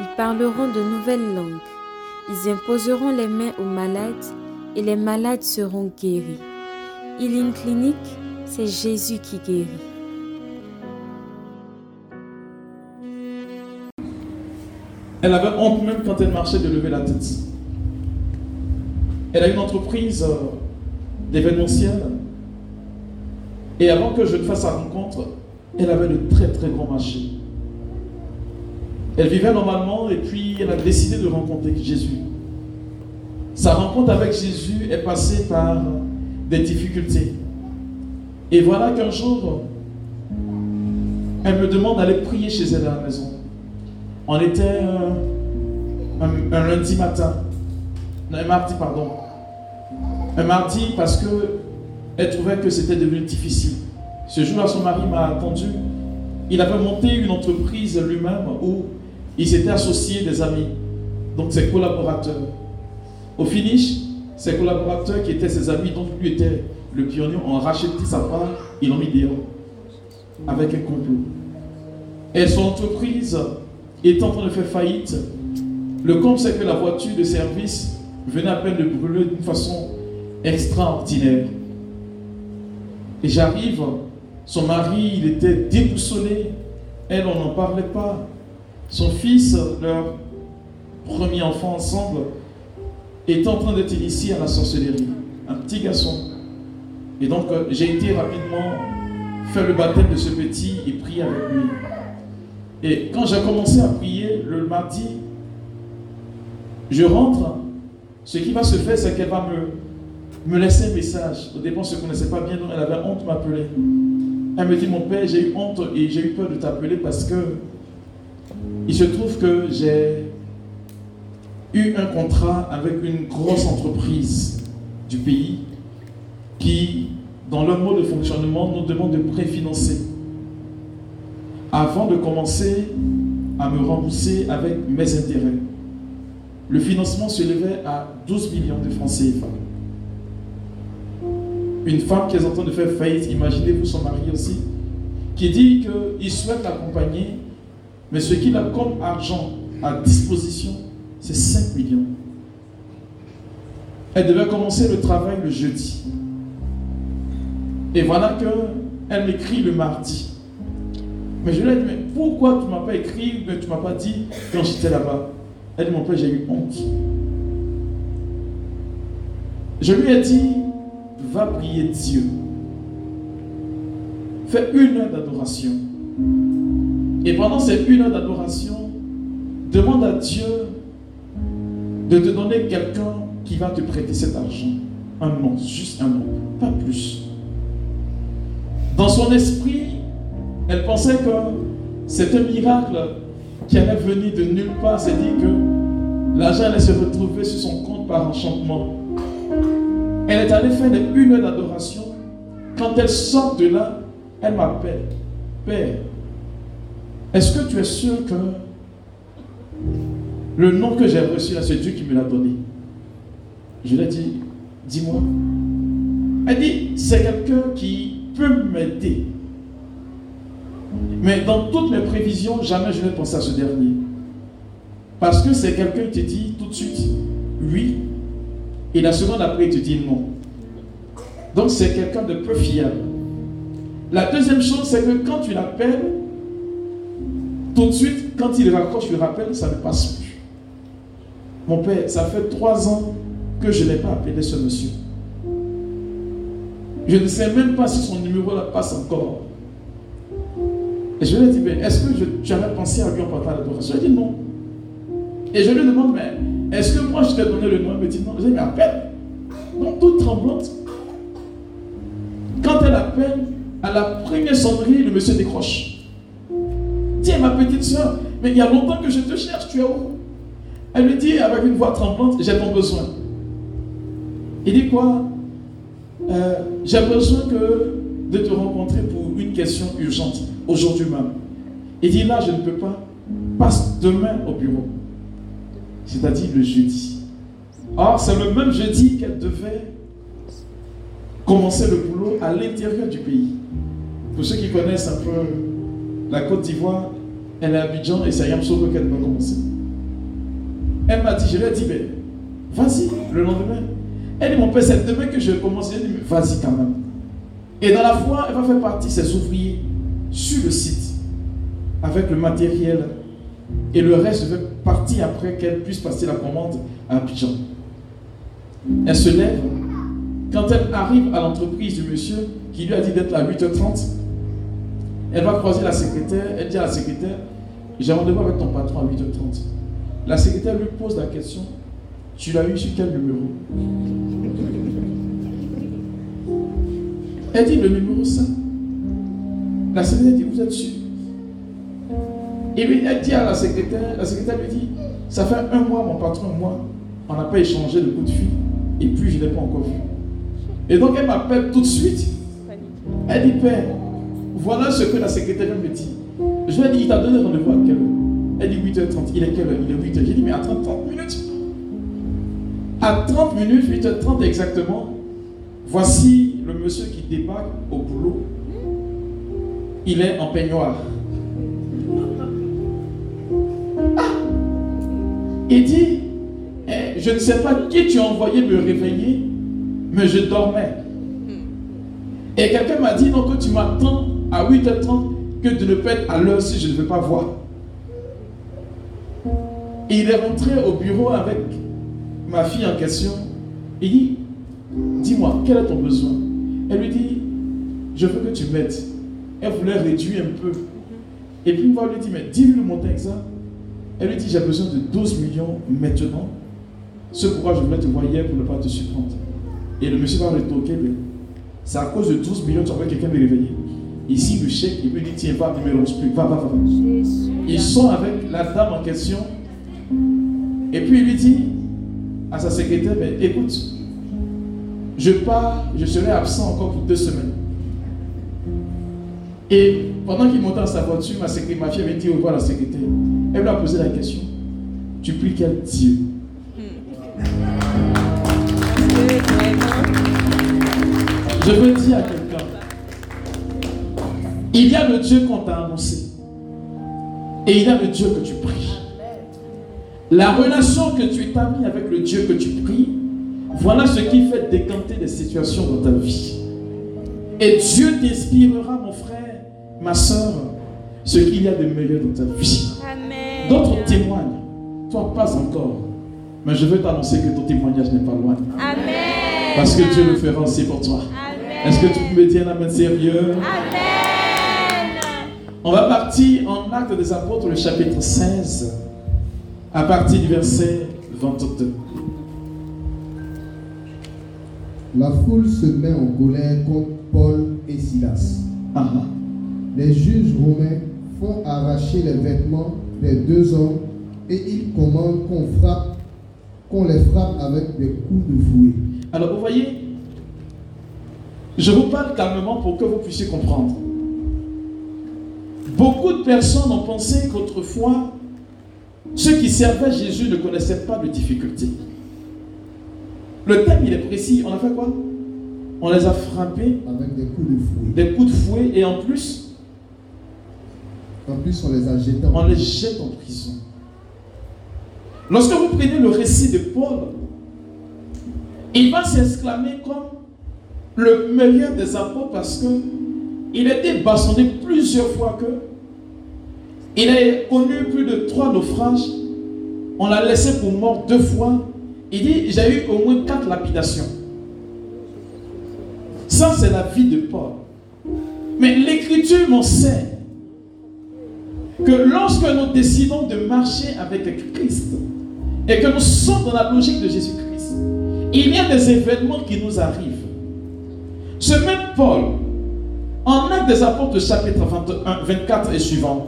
ils parleront de nouvelles langues, ils imposeront les mains aux malades et les malades seront guéris. Healing Clinic, c'est Jésus qui guérit. Elle avait honte même quand elle marchait de lever la tête. Elle a une entreprise euh, d'événementiel. Et avant que je ne fasse sa rencontre, elle avait de très très grands marchés. Elle vivait normalement et puis elle a décidé de rencontrer Jésus. Sa rencontre avec Jésus est passée par des difficultés. Et voilà qu'un jour, elle me demande d'aller prier chez elle à la maison. On était un, un lundi matin, un mardi, pardon. Un mardi parce que elle trouvait que c'était devenu difficile. Ce jour-là, son mari m'a attendu. Il avait monté une entreprise lui-même où il s'était associé des amis, donc ses collaborateurs. Au finish, ses collaborateurs qui étaient ses amis, donc lui était le pionnier, ont racheté sa part, ils l'ont mis dehors avec un complot. Et son entreprise est en train de faire faillite. Le compte, c'est que la voiture de service venait à peine de brûler d'une façon extraordinaire. Et j'arrive, son mari, il était déboussolé. Elle, on n'en parlait pas. Son fils, leur premier enfant ensemble, est en train d'être initié à la sorcellerie. Un petit garçon. Et donc, euh, j'ai été rapidement faire le baptême de ce petit et prier avec lui. Et quand j'ai commencé à prier le mardi, je rentre. Ce qui va se faire, c'est qu'elle va me, me laisser un message. Au début, on ne se pas bien, donc elle avait honte de m'appeler. Elle me dit, mon père, j'ai eu honte et j'ai eu peur de t'appeler parce que il se trouve que j'ai eu un contrat avec une grosse entreprise du pays qui, dans leur mode de fonctionnement, nous demande de préfinancer avant de commencer à me rembourser avec mes intérêts. Le financement s'élevait à 12 millions de francs CFA. Une femme qui est en train de faire faillite, imaginez-vous son mari aussi, qui dit qu'il souhaite l'accompagner, mais ce qu'il a comme argent à disposition, c'est 5 millions. Elle devait commencer le travail le jeudi. Et voilà qu'elle m'écrit le mardi. Mais je lui ai dit, mais pourquoi tu ne m'as pas écrit, mais tu ne m'as pas dit quand j'étais là-bas? Elle dit, mon père, j'ai eu honte. Je lui ai dit, va prier Dieu. Fais une heure d'adoration. Et pendant ces une heure d'adoration, demande à Dieu de te donner quelqu'un qui va te prêter cet argent. Un nom, juste un nom, pas plus. Dans son esprit, elle pensait que c'était un miracle qui allait venir de nulle part. C'est dit que l'argent allait se retrouver sur son compte par enchantement. Elle est allée faire une heure d'adoration. Quand elle sort de là, elle m'appelle. Père, est-ce que tu es sûr que le nom que j'ai reçu là, c'est Dieu qui me l'a donné? Je lui ai dit, dis-moi. Elle dit, c'est quelqu'un qui peut m'aider. Mais dans toutes mes prévisions, jamais je n'ai pensé à ce dernier. Parce que c'est quelqu'un qui te dit tout de suite oui, et la seconde après, il te dit non. Donc c'est quelqu'un de peu fiable. La deuxième chose, c'est que quand tu l'appelles, tout de suite, quand il raccroche le rappel, ça ne passe plus. Mon père, ça fait trois ans que je n'ai pas appelé ce monsieur. Je ne sais même pas si son numéro là passe encore. Et je lui ai dit, mais est-ce que tu avais pensé à lui en partant l'adoration Il dit non. Et je lui demande, mais est-ce que moi je t'ai donné le nom? Il me dit non. Je lui ai dit, mais appelle. Donc toute tremblante. Quand elle appelle, à la première sonnerie, le monsieur décroche. Tiens, ma petite soeur, mais il y a longtemps que je te cherche, tu es où? Elle lui dit avec une voix tremblante, j'ai ton besoin. Il dit quoi? Euh, J'ai besoin que de te rencontrer pour une question urgente, aujourd'hui même. Il dit là, je ne peux pas. Passe demain au bureau. C'est-à-dire le jeudi. Or, c'est le même jeudi qu'elle devait commencer le boulot à l'intérieur du pays. Pour ceux qui connaissent un peu la Côte d'Ivoire, elle est à Abidjan et c'est à Yamsogo qu'elle va commencer. Elle m'a dit, je lui ai dit, mais vas-y, le lendemain. Elle dit, mon père, c'est demain que je vais commencer. Elle dit, vas-y quand même. Et dans la foi, elle va faire partie de ses ouvriers sur le site avec le matériel. Et le reste devait partir après qu'elle puisse passer la commande à Abidjan. Elle se lève. Quand elle arrive à l'entreprise du monsieur qui lui a dit d'être à 8h30, elle va croiser la secrétaire. Elle dit à la secrétaire J'ai rendez-vous avec ton patron à 8h30. La secrétaire lui pose la question Tu l'as eu sur quel numéro? Elle dit Le numéro 5. La secrétaire dit Vous êtes sûr? Et puis elle dit à la secrétaire La secrétaire lui dit Ça fait un mois, mon patron et moi, on n'a pas échangé de coup de fil. Et puis je ne l'ai pas encore vu. Et donc elle m'appelle tout de suite. Elle dit Père, voilà ce que la secrétaire me dit. Je lui ai dit, il t'a donné rendez-vous à quelle heure? Elle dit 8h30. Il est quelle heure? Il est 8h. J'ai dit, mais à 30, 30 minutes. À 30 minutes, 8h30 exactement, voici le monsieur qui débarque au boulot. Il est en peignoir. Ah Il dit, eh, je ne sais pas qui tu as envoyé me réveiller, mais je dormais. Et quelqu'un m'a dit, non, que tu m'attends à 8h30 que de ne pas être à l'heure si je ne veux pas voir. Et il est rentré au bureau avec ma fille en question. Il dit, dis-moi, quel est ton besoin? Elle lui dit, je veux que tu m'aides. Elle voulait réduire un peu. Et puis il lui dit, mais dis-lui le montant exact. Elle lui dit, j'ai besoin de 12 millions maintenant. Ce pourquoi je voulais te voir hier pour ne pas te surprendre. Et le monsieur va retoquer, c'est à cause de 12 millions, tu as quelqu'un me réveiller. Ici, le chèque, il lui dit Tiens, va, plus. Va, va, va. Ils sont avec la dame en question. Et puis il lui dit à sa secrétaire Mais écoute, je pars, je serai absent encore pour deux semaines. Et pendant qu'il montait dans sa voiture, ma, secrétaire, ma fille avait dit au revoir à la secrétaire. Elle lui a posé la question Tu pries quel Dieu? Je veux dire à quelqu'un, il y a le Dieu qu'on t'a annoncé. Et il y a le Dieu que tu pries. La relation que tu établis avec le Dieu que tu pries, voilà ce qui fait décanter des situations dans ta vie. Et Dieu t'inspirera, mon frère, ma soeur, ce qu'il y a de meilleur dans ta vie. D'autres témoignent, toi pas encore. Mais je veux t'annoncer que ton témoignage n'est pas loin. Parce que Dieu le fera aussi pour toi. Est-ce que tu peux me dire un amen sérieux? Amen. On va partir en Acte des Apôtres, le chapitre 16, à partir du verset 22. La foule se met en colère contre Paul et Silas. Ah ah. Les juges romains font arracher les vêtements des deux hommes et ils commandent qu'on frappe, qu'on les frappe avec des coups de fouet. Alors vous voyez, je vous parle calmement pour que vous puissiez comprendre. Beaucoup de personnes ont pensé qu'autrefois, ceux qui servaient Jésus ne connaissaient pas de difficultés. Le thème, il est précis. On a fait quoi? On les a frappés avec des coups de fouet. Des coups de fouet et en plus En plus, on les a jetés en On les jette en prison. Lorsque vous prenez le récit de Paul, il va s'exclamer comme le meilleur des apôtres parce que il a été bastonné plusieurs fois que il a connu plus de trois naufrages. On l'a laissé pour mort deux fois. Il dit, j'ai eu au moins quatre lapidations. Ça, c'est la vie de Paul. Mais l'écriture m'enseigne que lorsque nous décidons de marcher avec Christ et que nous sommes dans la logique de Jésus-Christ, il y a des événements qui nous arrivent. Ce même Paul, en Actes des Apôtres, chapitre 21, 24 et suivant,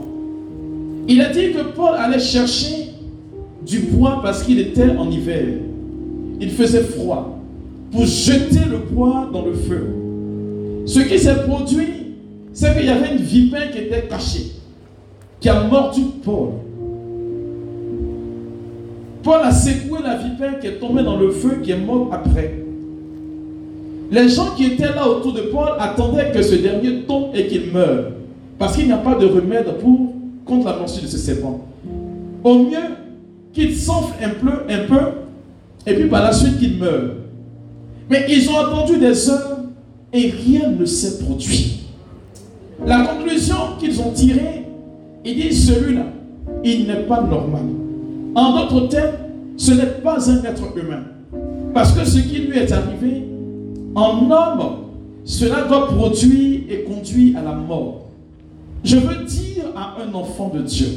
Il a dit que Paul allait chercher du bois parce qu'il était en hiver. Il faisait froid pour jeter le bois dans le feu. Ce qui s'est produit, c'est qu'il y avait une vipère qui était cachée, qui a mordu Paul. Paul a secoué la vipère qui est tombée dans le feu, qui est morte après. Les gens qui étaient là autour de Paul attendaient que ce dernier tombe et qu'il meure. Parce qu'il n'y a pas de remède pour, contre la morsure de ce serpent. Au mieux qu'il s'enfle un peu, un peu, et puis par la suite qu'il meure. Mais ils ont attendu des heures et rien ne s'est produit. La conclusion qu'ils ont tirée, ils disent celui-là, il n'est pas normal. En d'autres termes, ce n'est pas un être humain. Parce que ce qui lui est arrivé, en homme, cela doit produire et conduire à la mort. Je veux dire à un enfant de Dieu,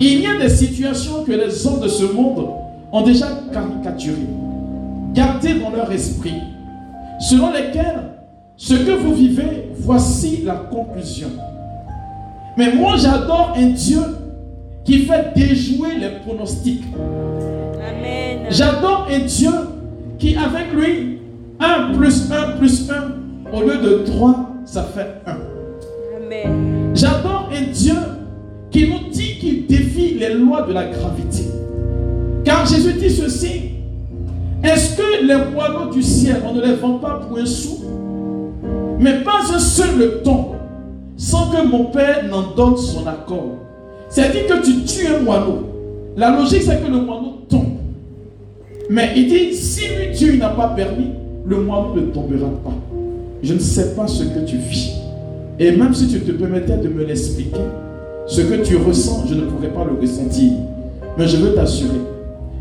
il y a des situations que les hommes de ce monde ont déjà caricaturées, gardées dans leur esprit, selon lesquelles ce que vous vivez, voici la conclusion. Mais moi j'adore un Dieu qui fait déjouer les pronostics. J'adore un Dieu qui avec lui 1 plus 1 plus 1, au lieu de 3, ça fait 1. J'adore un Dieu qui nous dit qu'il défie les lois de la gravité. Car Jésus dit ceci. Est-ce que les moineaux du ciel, on ne les vend pas pour un sou? Mais pas un seul le tombe sans que mon Père n'en donne son accord. C'est-à-dire que tu tues un moineau. La logique, c'est que le moineau tombe. Mais il dit, si lui, Dieu n'a pas permis, le moineau ne tombera pas. Je ne sais pas ce que tu vis. Et même si tu te permettais de me l'expliquer, ce que tu ressens, je ne pourrais pas le ressentir. Mais je veux t'assurer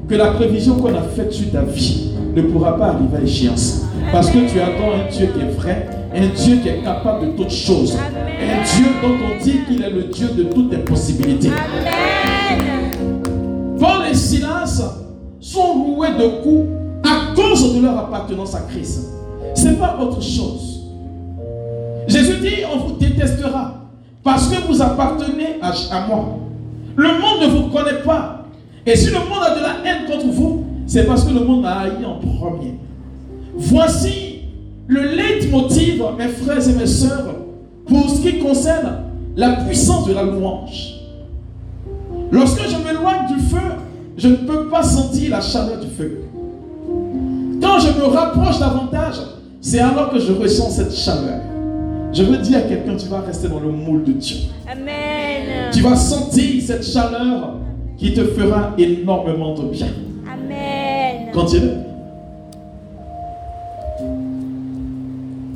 que la prévision qu'on a faite sur ta vie ne pourra pas arriver à échéance. Parce que tu attends un Dieu qui est vrai, un Dieu qui est capable de toutes choses. Un Dieu dont on dit qu'il est le Dieu de toutes les possibilités. Paul et Silas sont loués de coups cause de leur appartenance à Christ. Ce n'est pas autre chose. Jésus dit, on vous détestera parce que vous appartenez à, moi. Le monde ne vous connaît pas. Et si le monde a de la haine contre vous, c'est parce que le monde a haï en premier. Voici le leitmotiv, mes frères et mes sœurs, pour ce qui concerne la puissance de la louange. Lorsque je m'éloigne du feu, je ne peux pas sentir la chaleur du feu. Quand je me rapproche davantage, c'est alors que je ressens cette chaleur. Je veux dire à quelqu'un, tu vas rester dans le moule de Dieu. Amen. Tu vas sentir cette chaleur qui te fera énormément de bien. Amen. Continue.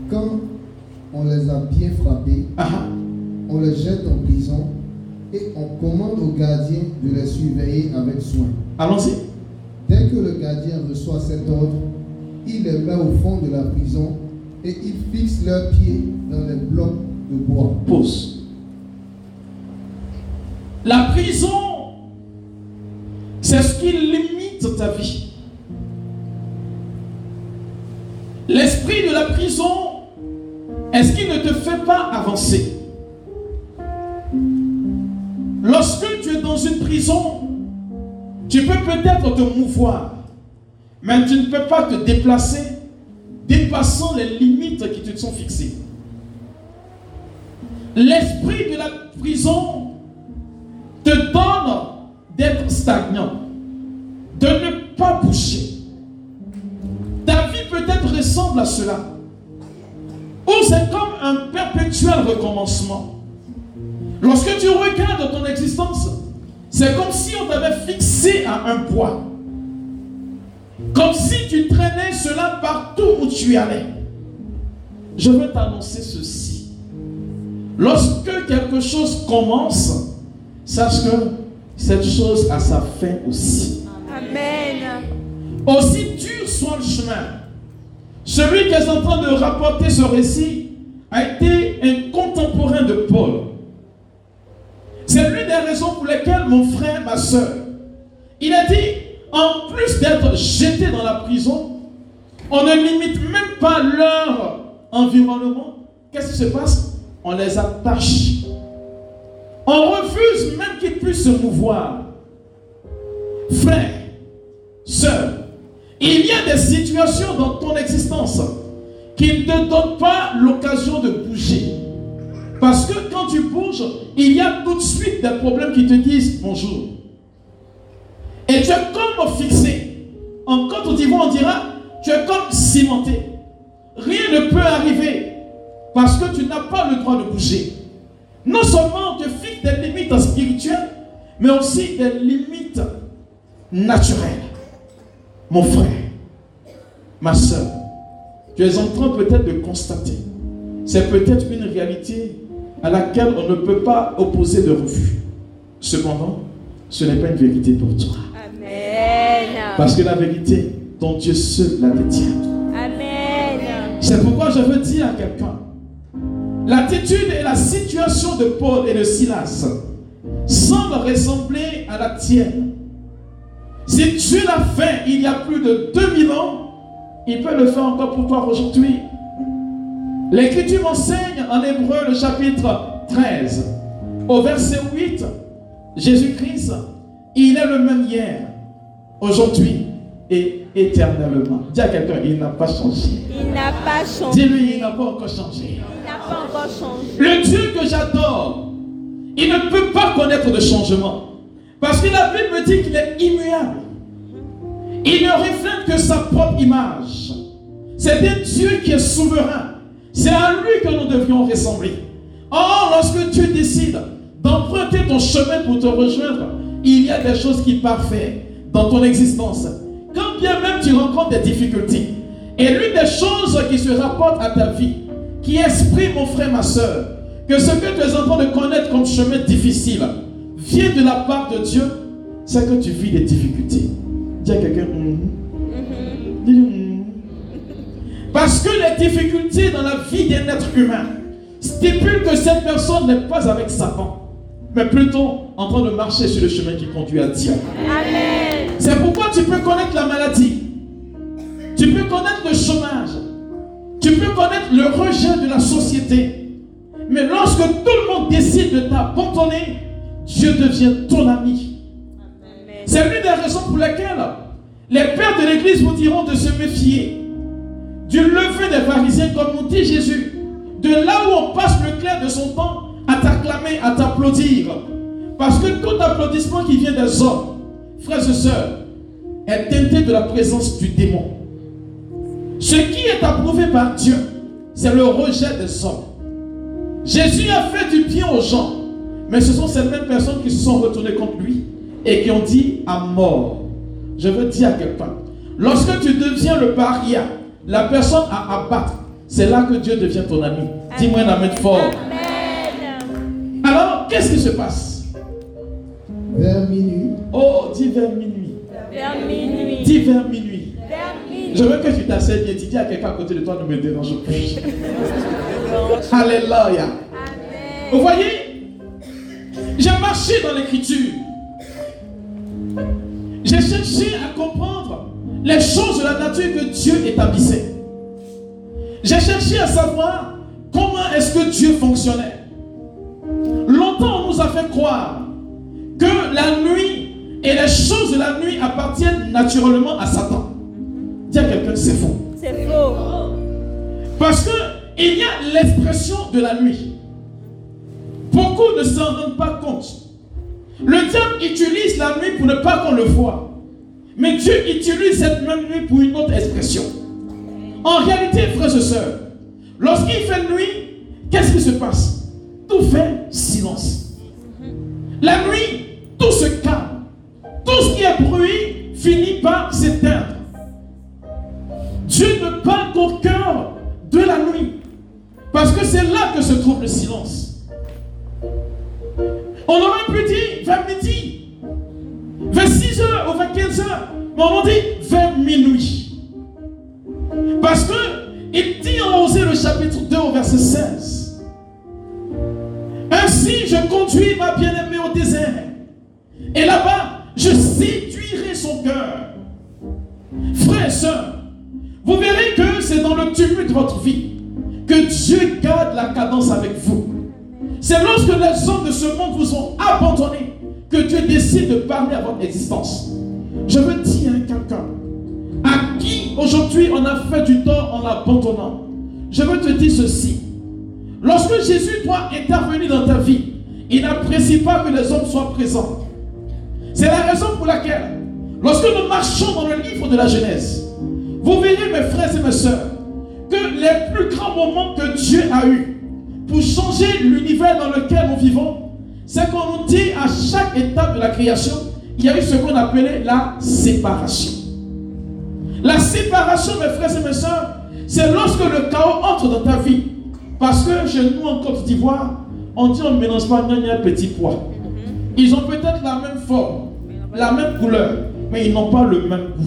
Quand on les a bien frappés, ah ah. on les jette en prison et on commande au gardien de les surveiller avec soin. Allons-y. Dès que le gardien reçoit cet ordre, il les met au fond de la prison et il fixe leurs pieds dans les blocs de bois. Pause. La prison, c'est ce qui limite ta vie. L'esprit de la prison, est-ce qu'il ne te fait pas avancer Lorsque tu es dans une prison, tu peux peut-être te mouvoir, mais tu ne peux pas te déplacer dépassant les limites qui te sont fixées. L'esprit de la prison te donne d'être stagnant, de ne pas bouger. Ta vie peut-être ressemble à cela. Ou c'est comme un perpétuel recommencement. Lorsque tu regardes ton existence, c'est comme si on t'avait fixé à un poids. Comme si tu traînais cela partout où tu allais. Je veux t'annoncer ceci. Lorsque quelque chose commence, sache que cette chose a sa fin aussi. Amen. Aussi dur soit le chemin, celui qui est en train de rapporter ce récit a été un contemporain de Paul. C'est l'une pour lesquelles mon frère, ma soeur, il a dit, en plus d'être jeté dans la prison, on ne limite même pas leur environnement. Qu'est-ce qui se passe? On les attache. On refuse même qu'il puisse se mouvoir. Frère, sœur, il y a des situations dans ton existence qui ne te donnent pas l'occasion de bouger. Parce que quand tu bouges, il y a tout de suite des problèmes qui te disent bonjour. Et tu es comme fixé. En Côte d'Ivoire, on dira, tu es comme cimenté. Rien ne peut arriver parce que tu n'as pas le droit de bouger. Non seulement on te fixe des limites spirituelles, mais aussi des limites naturelles. Mon frère, ma soeur, tu es en train peut-être de constater, c'est peut-être une réalité à laquelle on ne peut pas opposer de refus. Cependant, ce n'est pas une vérité pour toi. Amen. Parce que la vérité, ton Dieu seul la détient. Amen. C'est pourquoi je veux dire à quelqu'un, l'attitude et la situation de Paul et de Silas semblent ressembler à la tienne. Si Dieu l'a fait il y a plus de 2000 ans, il peut le faire encore pour toi aujourd'hui. L'Écriture enseigne en Hébreu le chapitre 13, au verset 8, Jésus-Christ, il est le même hier, aujourd'hui et éternellement. Dis à quelqu'un, il n'a pas changé. Il n'a pas changé. Dis-lui, il n'a pas encore changé. Il n'a pas encore changé. Le Dieu que j'adore, il ne peut pas connaître de changement. Parce que la Bible me dit qu'il est immuable. Il ne reflète que sa propre image. C'est un Dieu qui est souverain. C'est à lui que nous devions ressembler. Or, lorsque tu décides d'emprunter ton chemin pour te rejoindre, il y a des choses qui parfaites dans ton existence. Quand bien même tu rencontres des difficultés, et l'une des choses qui se rapporte à ta vie, qui exprime, mon frère, ma soeur, que ce que tu es en train de connaître comme chemin difficile vient de la part de Dieu, c'est que tu vis des difficultés. Dis à quelqu'un, mm-hmm. dis parce que les difficultés dans la vie d'un être humain stipulent que cette personne n'est pas avec Satan, mais plutôt en train de marcher sur le chemin qui conduit à Dieu. C'est pourquoi tu peux connaître la maladie, tu peux connaître le chômage, tu peux connaître le rejet de la société. Mais lorsque tout le monde décide de t'abandonner, Dieu devient ton ami. C'est l'une des raisons pour lesquelles les pères de l'Église vous diront de se méfier du lever des pharisiens, comme nous dit Jésus, de là où on passe le clair de son temps à t'acclamer, à t'applaudir. Parce que tout applaudissement qui vient des hommes, frères et sœurs, est teinté de la présence du démon. Ce qui est approuvé par Dieu, c'est le rejet des hommes. Jésus a fait du bien aux gens, mais ce sont ces mêmes personnes qui se sont retournées contre lui et qui ont dit à mort. Je veux dire à quelqu'un, lorsque tu deviens le paria, la personne à abattre, c'est là que Dieu devient ton ami. Dis-moi un amen fort. Amen. Alors, qu'est-ce qui se passe? Vers minuit. Oh, dis vers minuit. Vers minuit. Dis vers minuit. Vers minuit. Je veux que tu t'asseyes bien. Tu dis à quelqu'un à côté de toi, ne me dérange plus. Alléluia. Vous voyez J'ai marché dans l'écriture. J'ai cherché à comprendre les choses de la nature que Dieu établissait. J'ai cherché à savoir comment est-ce que Dieu fonctionnait. Longtemps, on nous a fait croire que la nuit et les choses de la nuit appartiennent naturellement à Satan. Dis à quelqu'un, c'est faux. C'est faux. Parce que il y a l'expression de la nuit. Beaucoup ne s'en rendent pas compte. Le diable utilise la nuit pour ne pas qu'on le voit. Mais Dieu utilise cette même nuit pour une autre expression. En réalité, frères et sœurs, lorsqu'il fait nuit, qu'est-ce qui se passe? Tout fait silence. La nuit, tout se calme. Tout ce qui est bruit finit par s'éteindre. Dieu ne parle qu'au cœur de la nuit. Parce que c'est là que se trouve le silence. On aurait pu dire vers midi, vers 6 heures ou vers 15 heures. Mais on dit vers minuit. Parce que il dit en Osée le chapitre 2 au verset 16. Ainsi je conduis ma bien-aimée au désert. Et là-bas, je séduirai son cœur. Frères et sœurs, vous verrez que c'est dans le tumulte de votre vie que Dieu garde la cadence avec vous. C'est lorsque les hommes de ce monde vous ont abandonné que Dieu décide de parler à votre existence. Je veux dire à quelqu'un à qui aujourd'hui on a fait du tort en l'abandonnant. Je veux te dire ceci. Lorsque Jésus doit intervenir dans ta vie, il n'apprécie pas que les hommes soient présents. C'est la raison pour laquelle, lorsque nous marchons dans le livre de la Genèse, vous verrez, mes frères et mes sœurs, que les plus grands moments que Dieu a eus pour changer l'univers dans lequel nous vivons, c'est qu'on nous dit à chaque étape de la création, il y a eu ce qu'on appelait la séparation. La séparation, mes frères et mes sœurs, c'est lorsque le chaos entre dans ta vie. Parce que chez nous, en Côte d'Ivoire, on dit on ne mélange pas un petit pois. Ils ont peut-être la même forme, la même couleur, mais ils n'ont pas le même goût.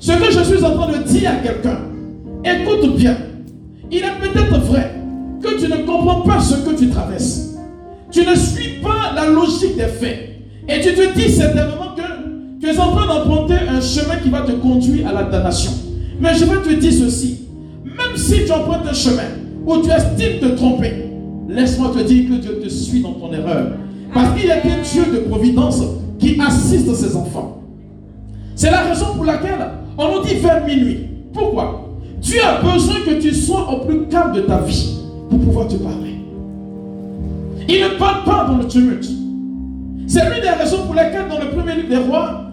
Ce que je suis en train de dire à quelqu'un, écoute bien, il est peut-être vrai que tu ne comprends pas ce que tu traverses. Tu ne suis pas la logique des faits. Et tu te dis certainement que tu es en train d'emprunter un chemin qui va te conduire à la damnation. Mais je veux te dire ceci. Même si tu empruntes un chemin où tu estimes te tromper, laisse-moi te dire que Dieu te suit dans ton erreur. Parce qu'il y a un Dieu de providence qui assiste ses enfants. C'est la raison pour laquelle on nous dit vers minuit. Pourquoi? Dieu a besoin que tu sois au plus calme de ta vie pour pouvoir te parler. Il ne parle pas dans le tumulte. C'est l'une des raisons pour lesquelles dans le premier livre des rois,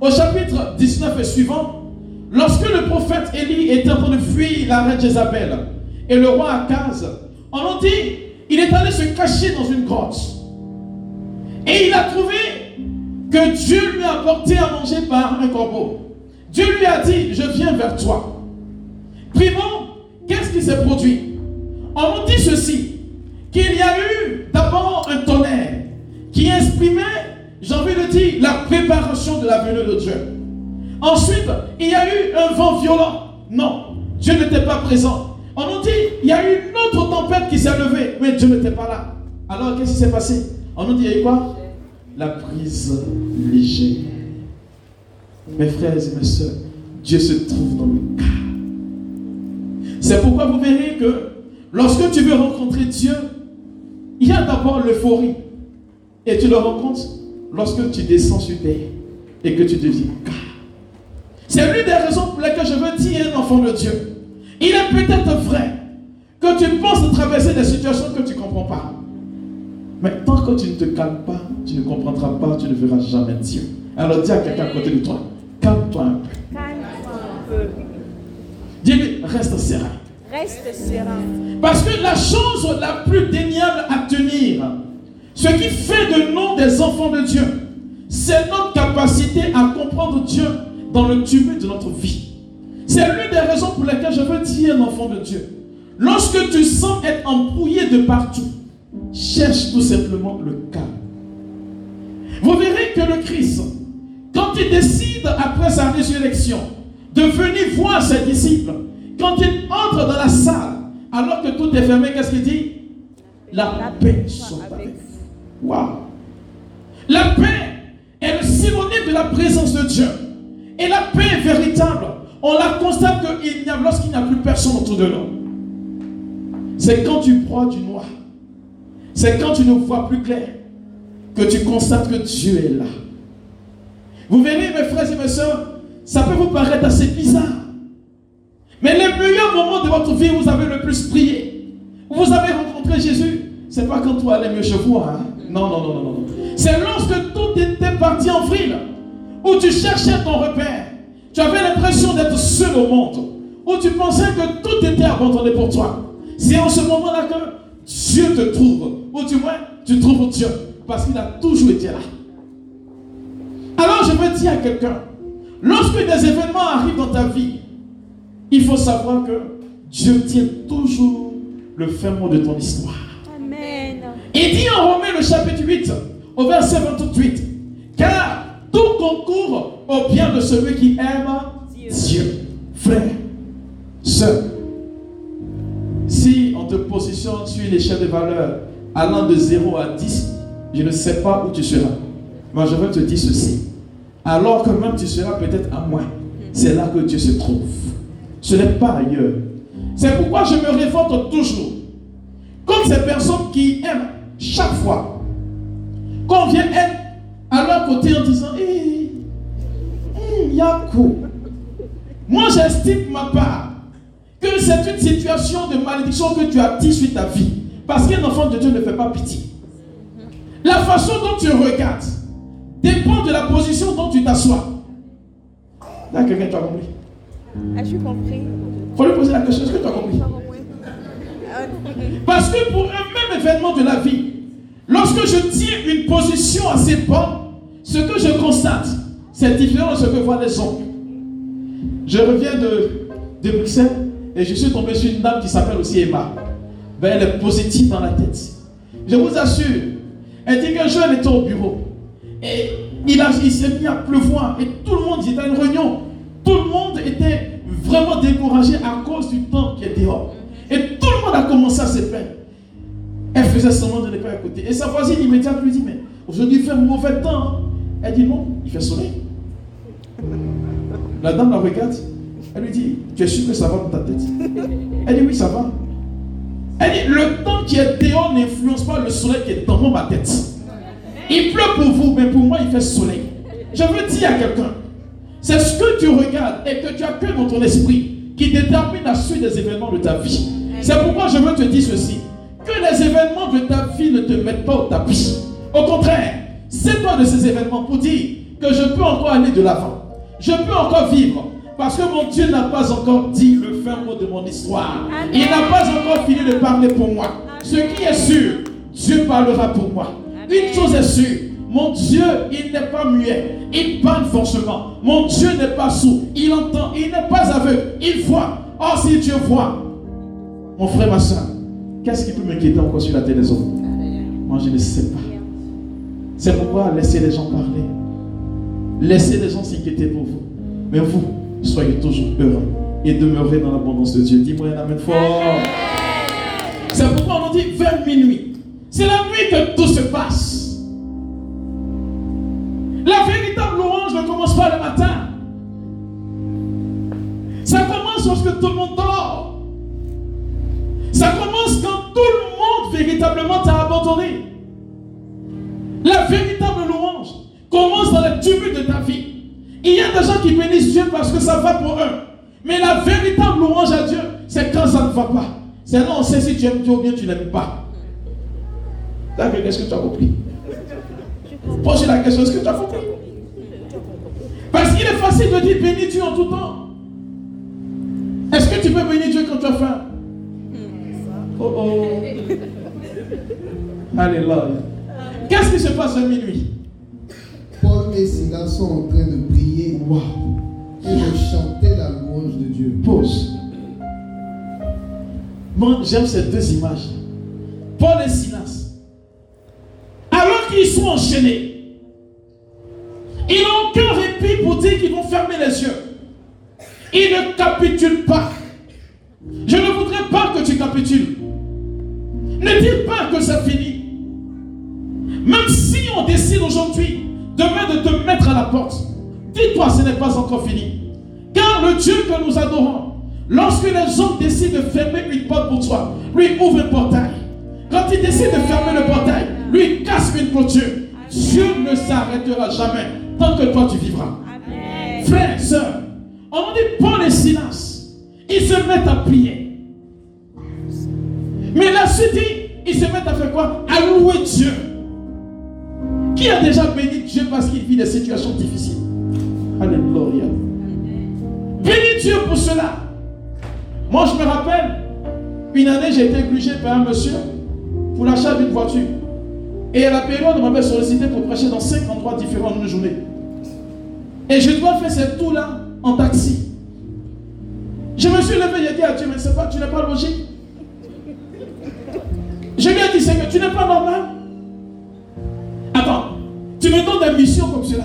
au chapitre 19 et suivant, lorsque le prophète Élie était en train de fuir la reine Jézabel et le roi Akaz, on nous dit, il est allé se cacher dans une grotte. Et il a trouvé que Dieu lui a apporté à manger par un corbeau. Dieu lui a dit, je viens vers toi. Primo, qu'est-ce qui s'est produit? On nous dit ceci, qu'il y a eu d'abord un tonnerre qui exprimait, j'ai envie de dire, la préparation de la venue de Dieu. Ensuite, il y a eu un vent violent. Non, Dieu n'était pas présent. On nous dit, il y a eu une autre tempête qui s'est levée, mais Dieu n'était pas là. Alors, qu'est-ce qui s'est passé? On nous dit, il y a eu quoi? La prise légère. Mes frères et mes soeurs, Dieu se trouve dans le cas. C'est pourquoi vous verrez que lorsque tu veux rencontrer Dieu, il y a d'abord l'euphorie. Et tu le rencontres lorsque tu descends sur terre et que tu deviens calme. C'est l'une des raisons pour lesquelles je veux dire un enfant de Dieu. Il est peut-être vrai que tu penses traverser des situations que tu ne comprends pas. Mais tant que tu ne te calmes pas, tu ne comprendras pas, tu ne verras jamais Dieu. Alors dis à quelqu'un à côté de toi, calme-toi un peu. Calme-toi un peu. Dis-lui, reste serein. Parce que la chose la plus déniable à tenir, ce qui fait de nous des enfants de Dieu, c'est notre capacité à comprendre Dieu dans le tumulte de notre vie. C'est l'une des raisons pour lesquelles je veux dire enfant de Dieu. Lorsque tu sens être embrouillé de partout, cherche tout simplement le calme. Vous verrez que le Christ, quand il décide après sa résurrection de venir voir ses disciples, quand il entre dans la salle, alors que tout est fermé, qu'est-ce qu'il dit? La, paix soit avec vous. Waouh La paix est le synonyme de la présence de Dieu. Et la paix véritable, on la constate qu'il y a lorsqu'il n'y a plus personne autour de nous. C'est quand tu crois du noir. C'est quand tu ne vois plus clair que tu constates que Dieu est là. Vous verrez, mes frères et mes soeurs, ça peut vous paraître assez bizarre. Mais les meilleurs moments de votre vie, vous avez le plus prié. Vous avez rencontré Jésus. C'est pas quand tout allait mieux chez vous. Hein? Non, non, non, non, non. C'est lorsque tout était parti en vrille. Où tu cherchais ton repère. Tu avais l'impression d'être seul au monde. Où tu pensais que tout était abandonné pour toi. C'est en ce moment-là que Dieu te trouve. Ou du moins, tu trouves Dieu. Parce qu'il a toujours été là. Alors je veux dire à quelqu'un, lorsque des événements arrivent dans ta vie, il faut savoir que Dieu tient toujours le fin mot de ton histoire. Amen. Il dit en Romains le chapitre 8, au verset 28, car tout concourt au bien de celui qui aime Dieu. Dieu. Frère, sœur, si on te positionne sur l'échelle de valeur allant de 0 à 10, je ne sais pas où tu seras. Moi, je veux te dire ceci. Alors que même tu seras peut-être à moins, c'est là que Dieu se trouve. Ce n'est pas ailleurs. C'est pourquoi je me révolte toujours. Comme ces personnes qui aiment chaque fois, qu'on vient être à leur côté en disant Hé, hey, Yako, moi j'estime ma part que c'est une situation de malédiction que tu as dit sur ta vie. Parce qu'un enfant de Dieu ne fait pas pitié. La façon dont tu regardes dépend de la position dont tu t'assois. Là, quelqu'un, tu as compris As-tu compris? Il faut lui poser la question, est-ce que tu as compris? Parce que pour un même événement de la vie, lorsque je tiens une position assez bonne, ce que je constate, c'est différent de ce que voient les hommes. Je reviens de, de Bruxelles et je suis tombé sur une dame qui s'appelle aussi Emma. Ben, elle est positive dans la tête. Je vous assure, elle dit qu'un jour elle était au bureau et il, il s'est mis à pleuvoir et tout le monde était à une réunion. Tout le monde était vraiment découragé à cause du temps qui est dehors. Et tout le monde a commencé à se plaindre. Elle faisait semblant de ne pas écouter. Et sa voisine immédiatement lui dit, mais aujourd'hui il fait mauvais temps. Hein. Elle dit, non, il fait soleil. La dame la regarde. Elle lui dit, tu es sûr que ça va dans ta tête? Elle dit, oui, ça va. Elle dit, le temps qui est dehors n'influence pas le soleil qui est dans ma tête. Il pleut pour vous, mais pour moi, il fait soleil. Je veux dire à quelqu'un, c'est ce que tu regardes et que tu as que dans ton esprit qui détermine la suite des événements de ta vie. C'est pourquoi je veux te dire ceci. Que les événements de ta vie ne te mettent pas au tapis. Au contraire, c'est toi de ces événements pour dire que je peux encore aller de l'avant. Je peux encore vivre. Parce que mon Dieu n'a pas encore dit le fin mot de mon histoire. Il n'a pas encore fini de parler pour moi. Ce qui est sûr, Dieu parlera pour moi. Une chose est sûre, mon Dieu, il n'est pas muet. Il parle forcément. Mon Dieu n'est pas sourd. Il entend. Il n'est pas aveugle. Il voit. Oh, si Dieu voit, mon frère, ma soeur, qu'est-ce qui peut m'inquiéter encore sur la terre des hommes? Moi, je ne sais pas. C'est pourquoi laissez les gens parler. Laissez les gens s'inquiéter pour vous. Mais vous, soyez toujours heureux et demeurez dans l'abondance de Dieu. Dis-moi un amen fort. C'est pourquoi on nous dit vers minuit. C'est la nuit que tout se passe. Tout le monde dort. Ça commence quand tout le monde véritablement t'a abandonné. La véritable louange commence dans le tumulte de ta vie. Il y a des gens qui bénissent Dieu parce que ça va pour eux. Mais la véritable louange à Dieu, c'est quand ça ne va pas. C'est là on sait si tu aimes Dieu ou bien tu n'aimes pas. D'accord, est-ce que tu as compris? Pose la question, est-ce que tu as compris? Parce qu'il est facile de dire bénis Dieu en tout temps. Est-ce que tu peux bénir Dieu quand tu as faim Oh oh. Alléluia. Qu'est-ce qui se passe à minuit? Paul et Silas sont en train de prier wow. et de chanter la louange de Dieu. Pause. Moi, j'aime ces deux images. Paul et Silas. Alors qu'ils sont enchaînés, ils n'ont aucun répit pour dire qu'ils vont fermer les yeux. Ils ne capitulent pas. Je ne voudrais pas que tu capitules. Ne dis pas que c'est fini. Même si on décide aujourd'hui demain de te mettre à la porte. Dis-toi, ce n'est pas encore fini. Car le Dieu que nous adorons, lorsque les hommes décident de fermer une porte pour toi, lui ouvre un portail. Quand il décide de fermer le portail, lui casse une clôture. Dieu ne s'arrêtera jamais tant que toi tu vivras. Frères, sœurs, on dit Paul et Silas, ils se mettent à prier. Mais la suite, ils se mettent à faire quoi? À louer Dieu. Qui a déjà béni Dieu parce qu'il vit des situations difficiles? Alléluia. Bénis Dieu pour cela. Moi, je me rappelle, une année, j'ai été obligé par un monsieur pour l'achat d'une voiture. Et à la période, on m'avait sollicité pour prêcher dans cinq endroits différents une journée. Et je dois faire ce tour-là en taxi. Je me suis levé, j'ai dit à Dieu, mais c'est pas, tu n'es pas logique. Je lui ai dit, Seigneur, tu n'es pas normal. Attends, tu me donnes des missions comme cela.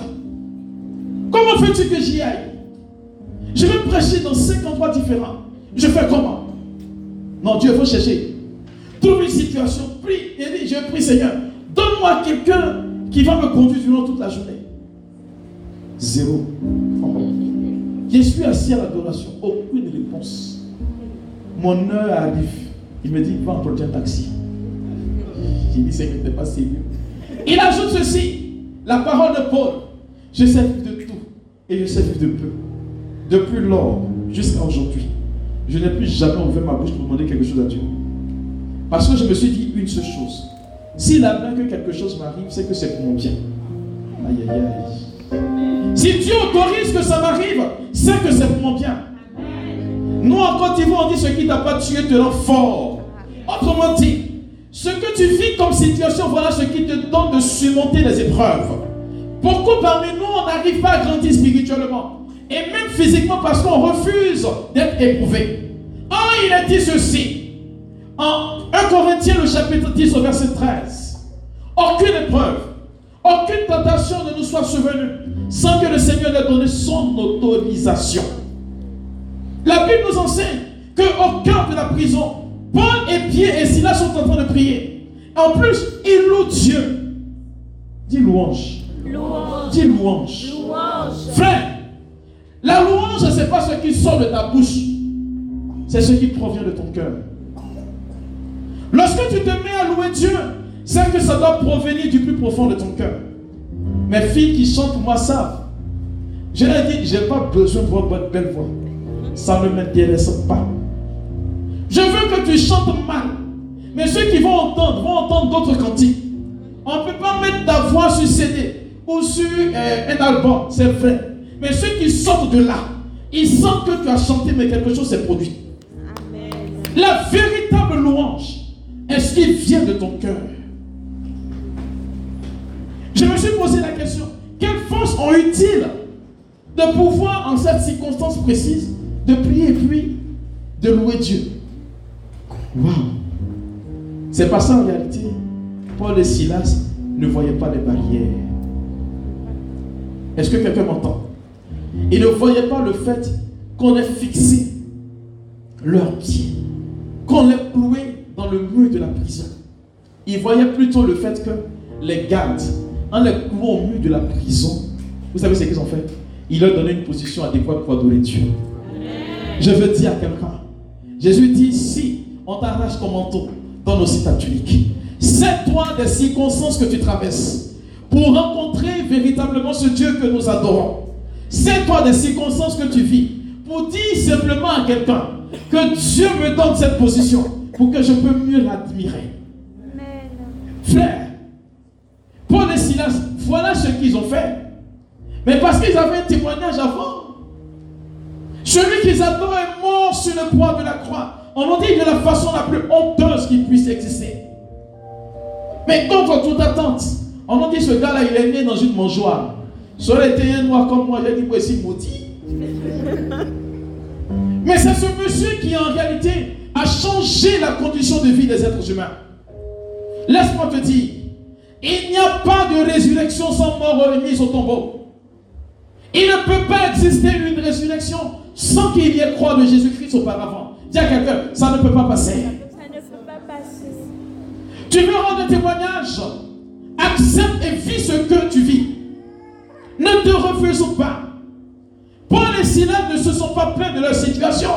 Comment veux-tu que j'y aille? Je vais prêcher dans cinq endroits différents. Je fais comment? Non, Dieu, il faut chercher. Trouve une situation, prie. Et dit, je prie Seigneur, donne-moi quelqu'un qui va me conduire durant toute la journée. Zéro. Je suis assis à l'adoration, aucune réponse. Mon heure arrive. Il me dit, va un taxi. J'ai dit, c'est pas sérieux. Il ajoute ceci, la parole de Paul. Je sais vivre de tout et je sais vivre de peu. Depuis lors jusqu'à aujourd'hui, je n'ai plus jamais ouvert ma bouche pour demander quelque chose à Dieu. Parce que je me suis dit une seule chose. S'il a bien que quelque chose m'arrive, c'est que c'est pour mon bien. Aïe, aïe, aïe. Si Dieu autorise que ça m'arrive, c'est que c'est pour mon bien. Nous, en Côte d'Ivoire, on dit ce qui t'a pas tué te rend fort. Autrement dit, ce que tu vis comme situation, voilà ce qui te donne de surmonter les épreuves. Pourquoi parmi nous, on n'arrive pas à grandir spirituellement et même physiquement parce qu'on refuse d'être éprouvé. Ah, il a dit ceci en 1 Corinthiens, le chapitre 10, au verset 13. Aucune épreuve, aucune tentation ne nous soit survenue sans que le Seigneur ait donné son autorisation. La Bible nous enseigne qu'au cœur de la prison, Paul et Pierre et Silas sont en train de prier. En plus, ils louent Dieu. Dis louange. Louange. Dis louange. Louange. Frère, la louange, ce n'est pas ce qui sort de ta bouche. C'est ce qui provient de ton cœur. Lorsque tu te mets à louer Dieu, c'est que ça doit provenir du plus profond de ton cœur. Mes filles qui chantent pour moi savent. Je leur ai dit, je n'ai pas besoin de votre belle voix. Ça ne m'intéresse pas. Je veux que tu chantes mal. Mais ceux qui vont entendre, vont entendre d'autres cantiques. On ne peut pas mettre ta voix sur CD ou sur euh, un album, c'est vrai. Mais ceux qui sortent de là, ils sentent que tu as chanté, mais quelque chose s'est produit. Amen. La véritable louange, est-ce qu'il vient de ton cœur Je me suis posé la question, quelle force ont-ils de pouvoir, en cette circonstance précise, de prier et puis de louer Dieu? Waouh C'est pas ça en réalité. Paul et Silas ne voyaient pas les barrières. Est-ce que quelqu'un m'entend? Ils ne voyaient pas le fait qu'on ait fixé leurs pieds, qu'on les cloué dans le mur de la prison. Ils voyaient plutôt le fait que les gardes, en les clouant au mur de la prison, vous savez ce qu'ils ont fait? Ils leur donnaient une position adéquate pour adorer Dieu. Je veux dire à quelqu'un, Jésus dit, si on t'arrache ton manteau, donne aussi ta tunique. C'est toi des circonstances que tu traverses pour rencontrer véritablement ce Dieu que nous adorons. C'est toi des circonstances que tu vis pour dire simplement à quelqu'un que Dieu me donne cette position pour que je peux mieux l'admirer. Frère, voilà ce qu'ils ont fait. Mais parce qu'ils avaient un témoignage avant. Celui qu'ils adorent est mort sur le poids de la croix. On nous dit de la façon la plus honteuse qui puisse exister. Mais contre toute attente, on nous dit ce gars-là, il est né dans une mangeoire. Ça aurait été un noir comme moi, j'ai dit, moi maudit. Mais c'est ce monsieur qui en réalité a changé la condition de vie des êtres humains. Laisse-moi te dire, il n'y a pas de résurrection sans mort remise au tombeau. Il ne peut pas exister une résurrection sans qu'il y ait croix de Jésus-Christ auparavant. Dis à quelqu'un, ça ne peut pas passer. Ça ne peut pas passer. Tu veux rendre témoignage? Accepte et vis ce que tu vis. Ne te refuse pas. Paul et Silas ne se sont pas plaints de leur situation.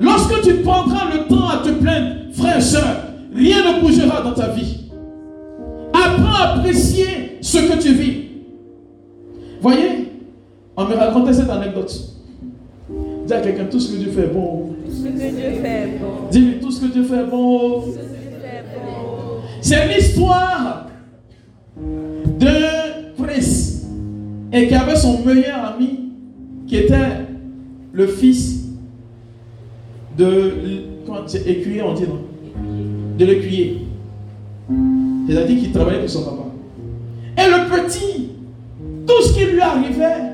Lorsque tu prendras le temps à te plaindre, frère et soeur, rien ne bougera dans ta vie. Apprécier ce que tu vis. Voyez, on me racontait cette anecdote. Dis à quelqu'un, tout ce que Dieu fait est bon. Tout ce que Dieu fait bon. Dis-lui, tout ce que Dieu fait est bon. C'est l'histoire d'un prince et qui avait son meilleur ami qui était le fils de écuyer on dit non? De l'écuyer c'est-à-dire qu'il travaillait pour son papa. Et le petit tout ce qui lui arrivait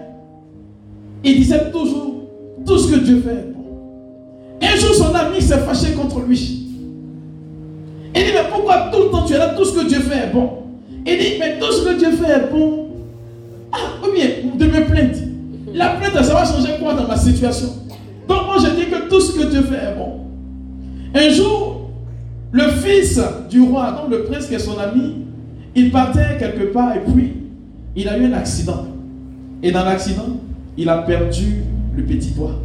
il disait toujours tout ce que Dieu fait est bon. Un jour son ami s'est fâché contre lui. Il dit mais pourquoi tout le temps tu es là tout ce que Dieu fait est bon? Il dit mais tout ce que Dieu fait est bon. Ah ou bien de me plaindre la plainte, ça va changer quoi dans ma situation? Donc moi, je dis que tout ce que Dieu fait est bon. Un jour, le fils du roi, donc le prince qui est son ami, il partait quelque part et puis il a eu un accident. Et dans l'accident, il a perdu le petit doigt.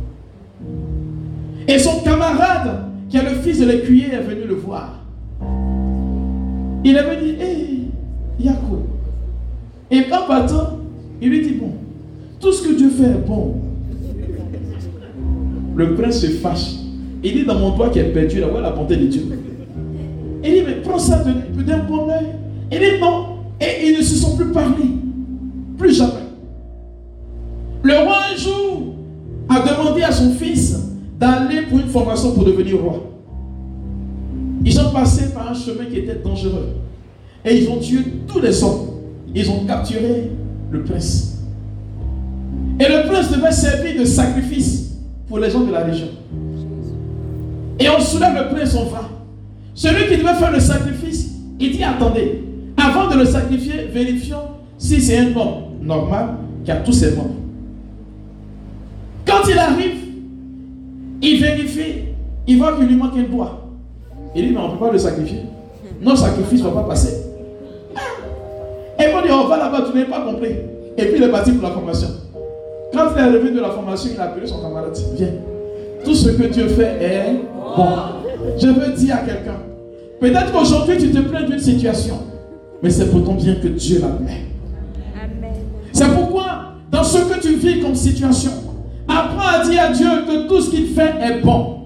Et son camarade, qui est le fils de l'écuyer, est venu le voir. Il avait dit, hé, hey. Et en partant, il lui dit, bon, tout ce que Dieu fait est bon. Le prince se fâche. Il dit, dans mon doigt qui est perdu, là, où la bonté de Dieu? Il dit, mais prends ça d'un bon oeil. Il dit, non. Et ils ne se sont plus parlé. Plus jamais. Le roi, un jour, a demandé à son fils d'aller pour une formation pour devenir roi. Ils ont passé par un chemin qui était dangereux. Et ils ont tué tous les hommes. Ils ont capturé le prince. Et le prince devait servir de sacrifice pour les gens de la région. Et on soulève le prince, on va. Celui qui devait faire le sacrifice, il dit attendez, avant de le sacrifier, vérifions si c'est un homme normal qui a tous ses membres. Quand il arrive, il vérifie, il voit qu'il lui manque un doigt. Il dit, mais on ne peut pas le sacrifier. Non, sacrifice ne va pas passer. Et on dit, on va là-bas, tu n'as pas compris. Et puis il est parti pour la formation. Quand il est revenu de la formation, il a appelé son camarade. Viens. Tout ce que Dieu fait est bon. Je veux dire à quelqu'un. Peut-être qu'aujourd'hui tu te plains d'une situation. Mais c'est pour ton bien que Dieu la met. C'est pourquoi, dans ce que tu vis comme situation, apprends à dire à Dieu que tout ce qu'il fait est bon.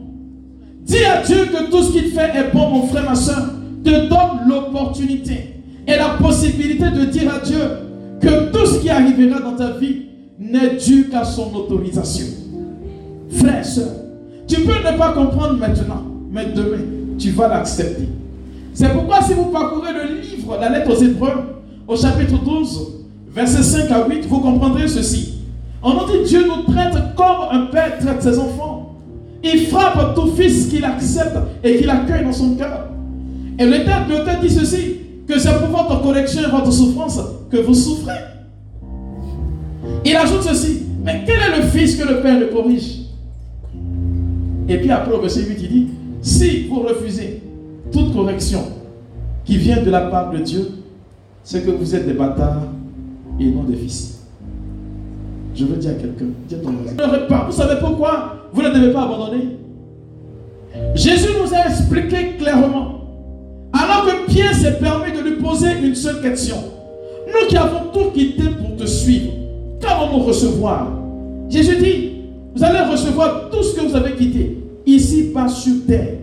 Dis à Dieu que tout ce qu'il fait est bon, mon frère, ma soeur. Te donne l'opportunité et la possibilité de dire à Dieu que tout ce qui arrivera dans ta vie n'est dû qu'à son autorisation. Frère, soeur, tu peux ne pas comprendre maintenant, mais demain, tu vas l'accepter. C'est pourquoi si vous parcourez le livre, la lettre aux Hébreux, au chapitre 12, versets 5 à 8, vous comprendrez ceci. On nous dit Dieu nous traite comme un père traite ses enfants. Il frappe tout fils qu'il accepte et qu'il accueille dans son cœur. Et le texte dit ceci, que c'est pour votre correction et votre souffrance que vous souffrez. Il ajoute ceci, mais quel est le fils que le Père le corrige? Et puis après au verset 8, il dit, si vous refusez toute correction qui vient de la part de Dieu, c'est que vous êtes des bâtards et non des fils. Je veux dire à quelqu'un. Vous savez pourquoi vous ne devez pas abandonner? Jésus nous a expliqué clairement. Alors que Pierre s'est permis de lui poser une seule question. Nous qui avons tout quitté pour te suivre, qu'allons-nous recevoir? Jésus dit, vous allez recevoir tout ce que vous avez quitté, ici pas sur terre,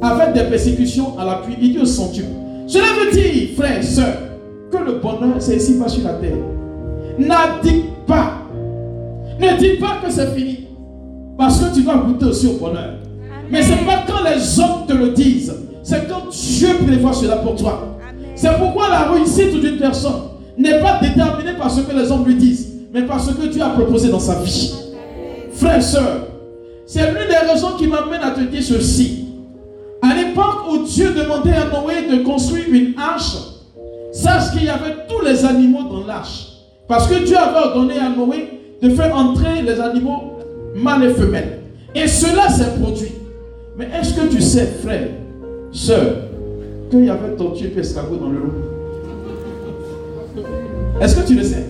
avec des persécutions à l'appui. Il dit au centurion. Cela veut dire, frère, soeur, que le bonheur, c'est ici pas sur la terre. N'addique pas. Ne dis pas que c'est fini. Parce que tu dois goûter aussi au bonheur. Mais ce n'est pas quand les hommes te le disent. C'est quand Dieu prévoit cela pour toi. C'est pourquoi la réussite d'une personne n'est pas déterminée par ce que les hommes lui disent, mais par ce que Dieu a proposé dans sa vie. Frère, soeur, c'est l'une des raisons qui m'amène à te dire ceci. À l'époque où Dieu demandait à Noé de construire une arche, sache qu'il y avait tous les animaux dans l'arche. Parce que Dieu avait ordonné à Noé de faire entrer les animaux mâles et femelles. Et cela s'est produit. Mais est-ce que tu sais, frère, soeur, qu'il y avait tortue et escargot dans le lot Est-ce que tu le sais?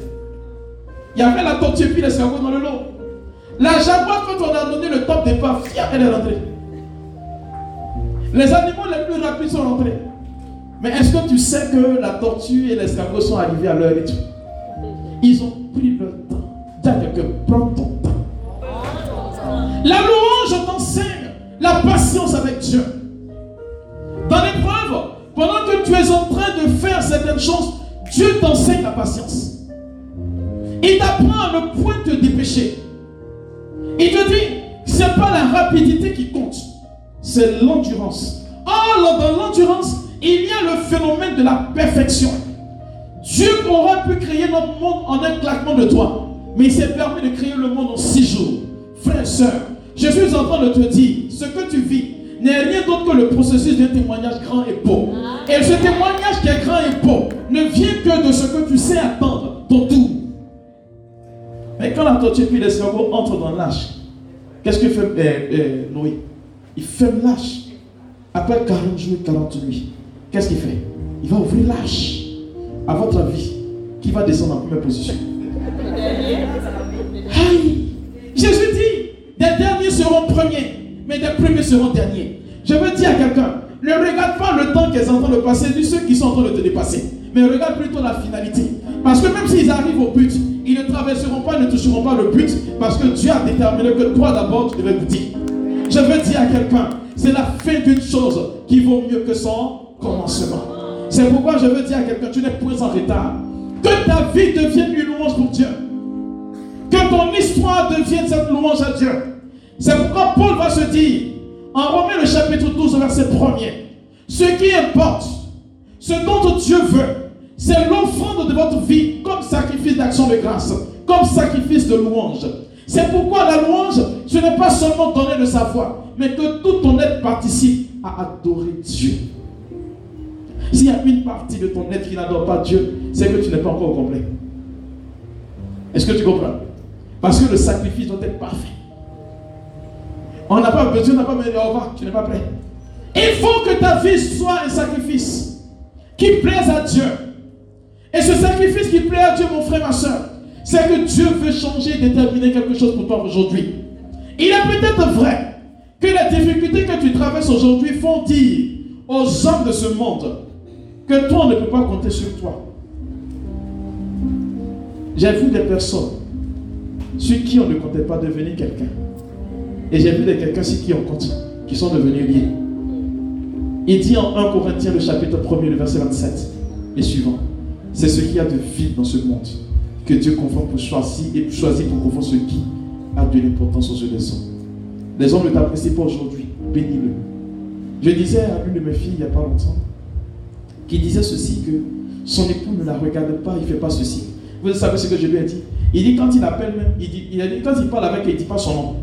Il y avait la tortue et l'escargot dans le lot. La jaguar, quand on a donné le top départ, elle est rentrée. Les animaux les plus rapides sont rentrés. Mais est-ce que tu sais que la tortue et l'escargot sont arrivés à leur rythme Ils ont pris leur temps. Dis à quelqu'un, prends ton temps. La louange t'enseigne la patience avec Dieu. Dans l'épreuve, pendant que tu es en train de faire certaines choses, Dieu t'enseigne la patience. Il t'apprend à ne point te dépêcher. Il te dit, ce n'est pas la rapidité qui compte, c'est l'endurance. Or, dans l'endurance, il y a le phénomène de la perfection. Dieu aurait pu créer notre monde en un claquement de doigts, mais il s'est permis de créer le monde en six jours. Frère, soeur, je suis en train de te dire, ce que tu vis n'est rien d'autre que le processus d'un témoignage grand et beau. Et ce témoignage qui est grand et beau ne vient que de ce que tu sais attendre, ton tour. Mais quand la tortue puis les cerveaux entrent dans l'âge, qu'est-ce que fait euh, euh, Noé? Il ferme l'âge. Après 40 jours et 40 nuits, qu'est-ce qu'il fait? Il va ouvrir l'âge. À votre avis, qui va descendre en première position? Aïe Jésus dit, des derniers seront premiers, mais des premiers seront derniers. Je veux dire à quelqu'un, Ne regarde pas le temps qu'elles sont en train de passer, ni ceux qui sont en train de te dépasser. Mais regarde plutôt la finalité. Parce que même s'ils arrivent au but, ils ne traverseront pas, ne toucheront pas le but, parce que Dieu a déterminé que toi d'abord, tu devais goûter. Je veux dire à quelqu'un, c'est la fin d'une chose qui vaut mieux que son commencement. C'est pourquoi je veux dire à quelqu'un, tu n'es point en retard. Que ta vie devienne une louange pour Dieu. Que ton histoire devienne cette louange à Dieu. C'est pourquoi Paul va se dire, en Romains le chapitre 12, verset 1er, ce qui importe, ce dont Dieu veut, c'est l'offrande de votre vie comme sacrifice d'action de grâce, comme sacrifice de louange. C'est pourquoi la louange, ce n'est pas seulement donner le savoir, mais que tout ton être participe à adorer Dieu. S'il y a une partie de ton être qui n'adore pas Dieu, c'est que tu n'es pas encore complet. Est-ce que tu comprends? Parce que le sacrifice doit être parfait. On n'a pas besoin, on n'a pas besoin de tu n'es pas prêt. Il faut que ta vie soit un sacrifice qui plaise à Dieu. Et ce sacrifice qui plaît à Dieu, mon frère, ma soeur, c'est que Dieu veut changer, déterminer quelque chose pour toi aujourd'hui. Il est peut-être vrai que les difficultés que tu traverses aujourd'hui font dire aux hommes de ce monde que toi, on ne peut pas compter sur toi. J'ai vu des personnes sur qui on ne comptait pas devenir quelqu'un. Et j'ai vu des quelqu'un sur qui on compte, qui sont devenus liés. Il dit en 1 Corinthiens, le chapitre 1er, le verset 27 et suivant. C'est ce qu'il y a de vie dans ce monde que Dieu confond pour choisir et choisit pour confondre ce qui a de l'importance aux yeux des hommes. Les hommes ne t'apprécient pas aujourd'hui. Bénis-le. Je disais à l'une de mes filles il n'y a pas longtemps, qui disait ceci que son époux ne la regarde pas, il ne fait pas ceci. Vous savez ce que je lui ai dit? Il dit quand il appelle même, il dit, il a dit quand il parle avec elle, il ne dit pas son nom.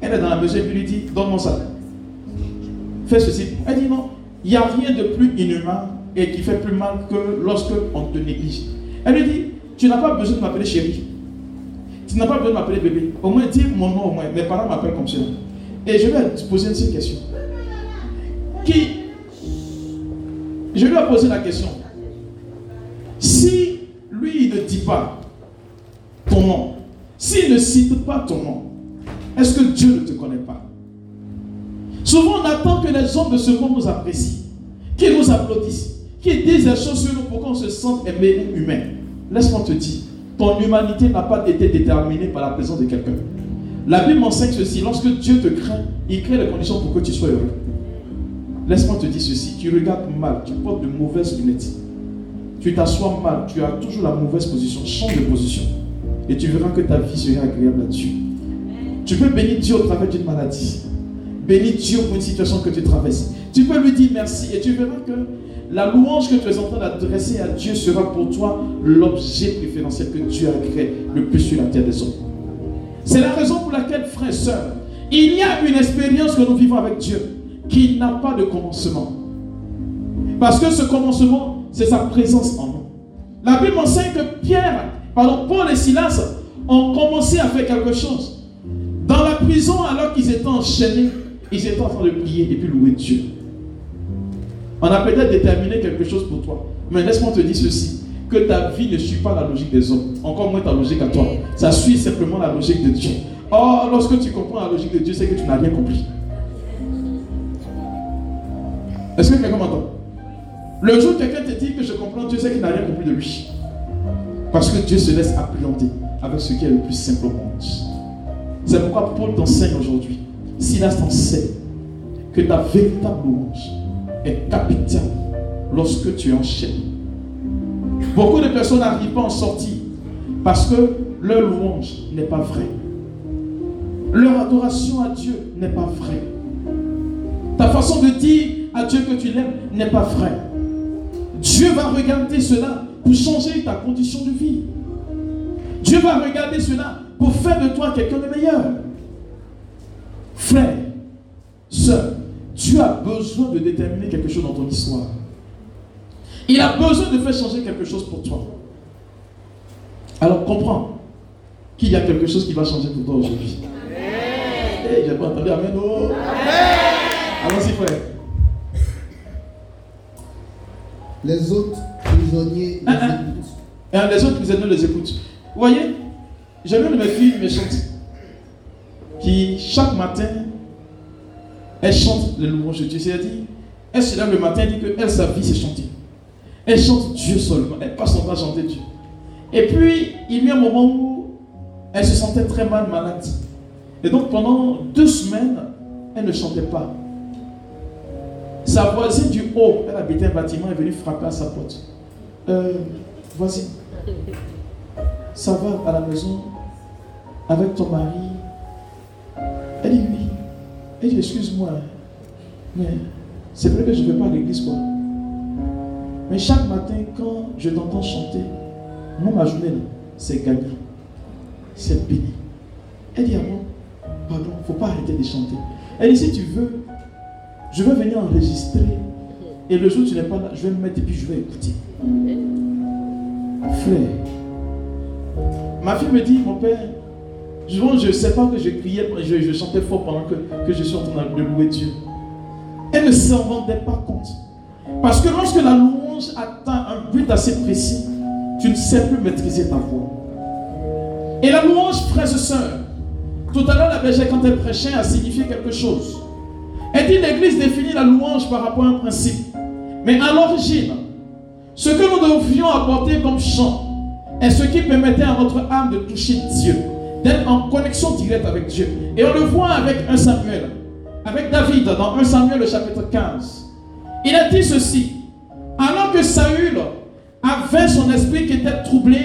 Elle est dans la maison puis lui dit Donne-moi ça. Fais ceci. Elle dit Non, il n'y a rien de plus inhumain et qui fait plus mal que lorsque on te néglige. Elle lui dit Tu n'as pas besoin de m'appeler chérie. Tu n'as pas besoin de m'appeler bébé. Au moins, dis mon nom au moins. Mes parents m'appellent comme ça. Et je vais te poser une seule question. Qui? Je lui ai posé la question. Si lui, ne dit pas ton nom, s'il ne cite pas ton nom, est-ce que Dieu ne te connaît pas? Souvent, on attend que les hommes de ce monde nous apprécient, qu'ils nous applaudissent, qu'ils disent des choses sur nous pour qu'on se sente aimé ou humain? Laisse-moi te dire, ton humanité n'a pas été déterminée par la présence de quelqu'un. La Bible m'enseigne ceci. Lorsque Dieu te craint, il crée les conditions pour que tu sois heureux. Laisse-moi te dire ceci. Tu regardes mal, tu portes de mauvaises lunettes. Tu t'assois mal, tu as toujours la mauvaise position. Change de position. Et tu verras que ta vie sera agréable là-dessus. Tu peux bénir Dieu au travers d'une maladie. Bénis Dieu pour une situation que tu traverses. Tu peux lui dire merci et tu verras que la louange que tu es en train d'adresser à Dieu sera pour toi l'objet préférentiel que Dieu a créé le plus sur la terre des hommes. C'est la raison pour laquelle, frères et sœurs, il y a une expérience que nous vivons avec Dieu qui n'a pas de commencement. Parce que ce commencement, c'est sa présence en nous. La Bible enseigne que Pierre, pardon, Paul et Silas ont commencé à faire quelque chose. Dans la prison, alors qu'ils étaient enchaînés, ils étaient en train de prier et puis louer Dieu. On a peut-être déterminé quelque chose pour toi. Mais laisse-moi te dire ceci que ta vie ne suit pas la logique des hommes, encore moins ta logique à toi. Ça suit simplement la logique de Dieu. Or, lorsque tu comprends la logique de Dieu, c'est que tu n'as rien compris. Est-ce que quelqu'un m'entend? Le jour où quelqu'un te dit que je comprends Dieu, c'est qu'il n'a rien compris de lui. Parce que Dieu se laisse appréhender avec ce qui est le plus simple au monde. C'est pourquoi Paul t'enseigne aujourd'hui, Silas t'enseigne que ta véritable louange est capitale lorsque tu enchaînes Beaucoup de personnes n'arrivent pas en sortie parce que leur louange n'est pas vraie. Leur adoration à Dieu n'est pas vraie. Ta façon de dire à Dieu que tu l'aimes n'est pas vraie. Dieu va regarder cela pour changer ta condition de vie. Dieu va regarder cela pour faire de toi quelqu'un de meilleur. Frère, soeur, Dieu a besoin de déterminer quelque chose dans ton histoire. Il a besoin de faire changer quelque chose pour toi. Alors comprends qu'il y a quelque chose qui va changer pour toi aujourd'hui. Hey, J'ai pas entendu Amen. Oh. Allons-y, frère. Les autres prisonniers les ah, ah. écoutent. les autres prisonniers les écoutent. Vous voyez, j'ai de mes filles méchantes qui, chaque matin, Elle chante le louange de Dieu. C'est-à-dire, elle se lève le matin et dit que elle, sa vie, c'est chanter. Elle chante Dieu seulement. Elle passe son temps à chanter Dieu. Et puis, il y a un moment où elle se sentait très mal malade. Et donc, pendant deux semaines, elle ne chantait pas. Sa voisine du haut, elle habitait un bâtiment, est venue frapper à sa porte. Euh, voisine, ça va à la maison avec ton mari? Elle dit oui. Elle dit excuse-moi, mais c'est vrai que je ne vais pas à l'église quoi. Mais chaque matin, quand je t'entends chanter, moi, ma journée, c'est gagné. C'est béni. Elle dit, ah bon, pardon, il ne faut pas arrêter de chanter. Elle dit, si tu veux, je vais venir enregistrer. Et le jour où tu n'es pas là, je vais me mettre et puis je vais écouter. Frère, ma fille me dit, mon père, je ne sais pas que je criais, je, chantais fort pendant que, je suis en train de louer Dieu. Elle ne s'en rendait pas compte. Parce que lorsque la louange atteint un but assez précis, tu ne sais plus maîtriser ta voix. Et la louange, frères et tout à l'heure, la bergère, quand elle prêchait, a signifié quelque chose. Elle dit l'Église définit la louange par rapport à un principe. Mais à l'origine, ce que nous devions apporter comme chant est ce qui permettait à notre âme de toucher Dieu, d'être en connexion directe avec Dieu. Et on le voit avec un Samuel, avec David dans 1 Samuel le chapitre 15. Il a dit ceci, alors que Saül avait son esprit qui était troublé,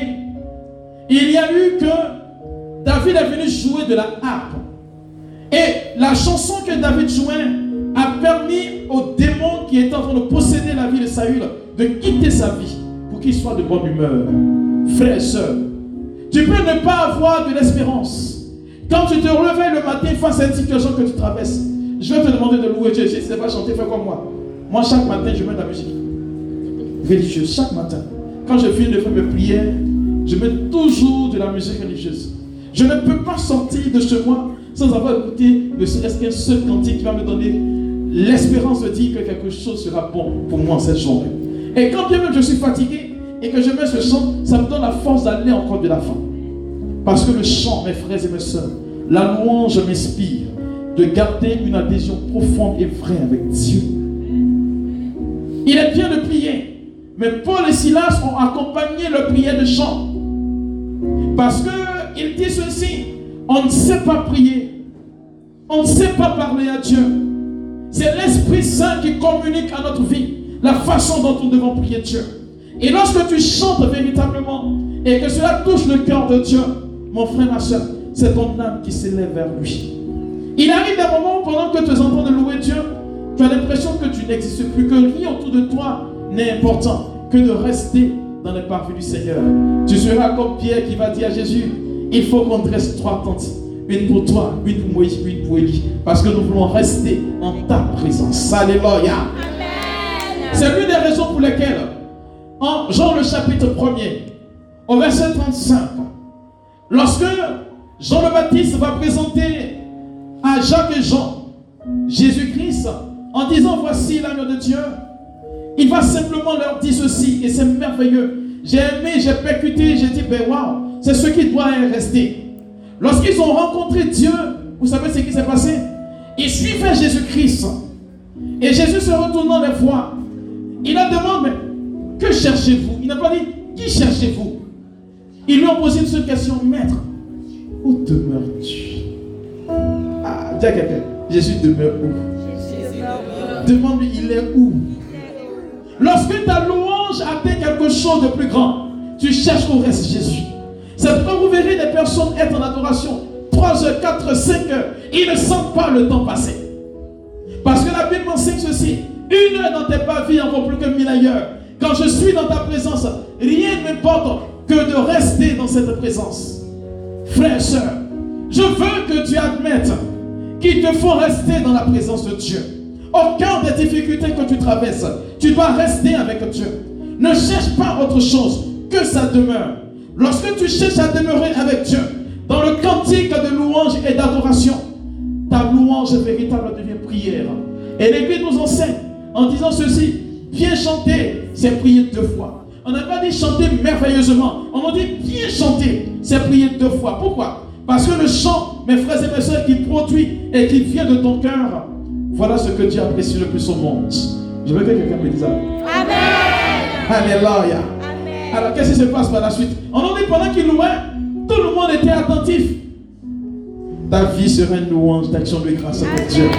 il y a eu que David est venu jouer de la harpe. Et la chanson que David jouait a permis au démon qui était en train de posséder la vie de Saül de quitter sa vie pour qu'il soit de bonne humeur. Frère et soeur, tu peux ne pas avoir de l'espérance. Quand tu te réveilles le matin face à une situation que tu traverses, je vais te demander de louer Dieu. Si tu ne sais pas chanter, fais comme moi. Moi, chaque matin, je mets de la musique religieuse. Chaque matin. Quand je finis de faire mes prières, je mets toujours de la musique religieuse. Je ne peux pas sortir de ce mois sans avoir écouté ne serait-ce qu'un seul cantique qui va me donner l'espérance de dire que quelque chose sera bon pour moi cette journée. Et quand bien même je suis fatigué et que je mets ce chant, ça me donne la force d'aller encore de la fin. Parce que le chant, mes frères et mes soeurs, la louange m'inspire de garder une adhésion profonde et vraie avec Dieu. Il est bien de prier, mais Paul et Silas ont accompagné le prière de chant. Parce qu'il dit ceci, on ne sait pas prier, on ne sait pas parler à Dieu. C'est l'Esprit Saint qui communique à notre vie la façon dont nous devons prier Dieu. Et lorsque tu chantes véritablement et que cela touche le cœur de Dieu, mon frère, ma soeur, c'est ton âme qui s'élève vers lui. Il arrive des moments où pendant que tu es en train de louer Dieu, tu as l'impression que tu n'existes plus, que rien autour de toi n'est important que de rester dans les parvis du Seigneur. Tu seras comme Pierre qui va dire à Jésus, il faut qu'on dresse trois tentes. Une pour toi, une pour Moïse, une pour Élie. Parce que nous voulons rester en ta présence. Alléluia. C'est l'une des raisons pour lesquelles, en Jean le chapitre 1er, au verset 35, lorsque Jean le Baptiste va présenter à Jacques et Jean Jésus-Christ en disant voici l'agneau de Dieu, il va simplement leur dire ceci et c'est merveilleux. J'ai aimé, j'ai percuté, j'ai dit ben waouh, c'est ce qui doit rester. Lorsqu'ils ont rencontré Dieu, vous savez ce qui s'est passé? Ils suivaient Jésus-Christ. Et Jésus se retournant les fois, il leur demande, mais que cherchez-vous? Il n'a pas dit, qui cherchez-vous? Ils lui ont posé une seule question, maître, où demeures-tu? Ah, dis à quelqu'un, Jésus demeure où? Demande-lui, il est où? Lorsque ta louange atteint quelque chose de plus grand, tu cherches où reste Jésus. C'est pourquoi vous verrez des personnes être en adoration 3 heures, 4 heures, 5 heures. Ils ne sentent pas le temps passer. Parce que la Bible enseigne ceci. Une heure dans tes pas vie en plus que mille ailleurs. Quand je suis dans ta présence, rien ne m'importe que de rester dans cette présence. Frère, soeur, je veux que tu admettes qu'il te faut rester dans la présence de Dieu. Aucun des difficultés que tu traverses, tu dois rester avec Dieu. Ne cherche pas autre chose que sa demeure. Lorsque tu cherches à demeurer avec Dieu, dans le cantique de louange et d'adoration, ta louange véritable devient prière. Et l'Église nous enseigne en disant ceci, bien chanter, c'est prier deux fois. On n'a pas dit chanter merveilleusement, on a dit bien chanter, c'est prier deux fois. Pourquoi? Parce que le chant, mes frères et mes soeurs, qui produit et qui vient de ton cœur, Voilà ce que Dieu apprécie le plus au monde. Je veux que quelqu'un me dise Amen. Alléluia. Alors qu'est-ce qui se passe par la suite? On en dit pendant qu'il louait, tout le monde était attentif. Ta vie sera une louange d'action de grâce à Dieu.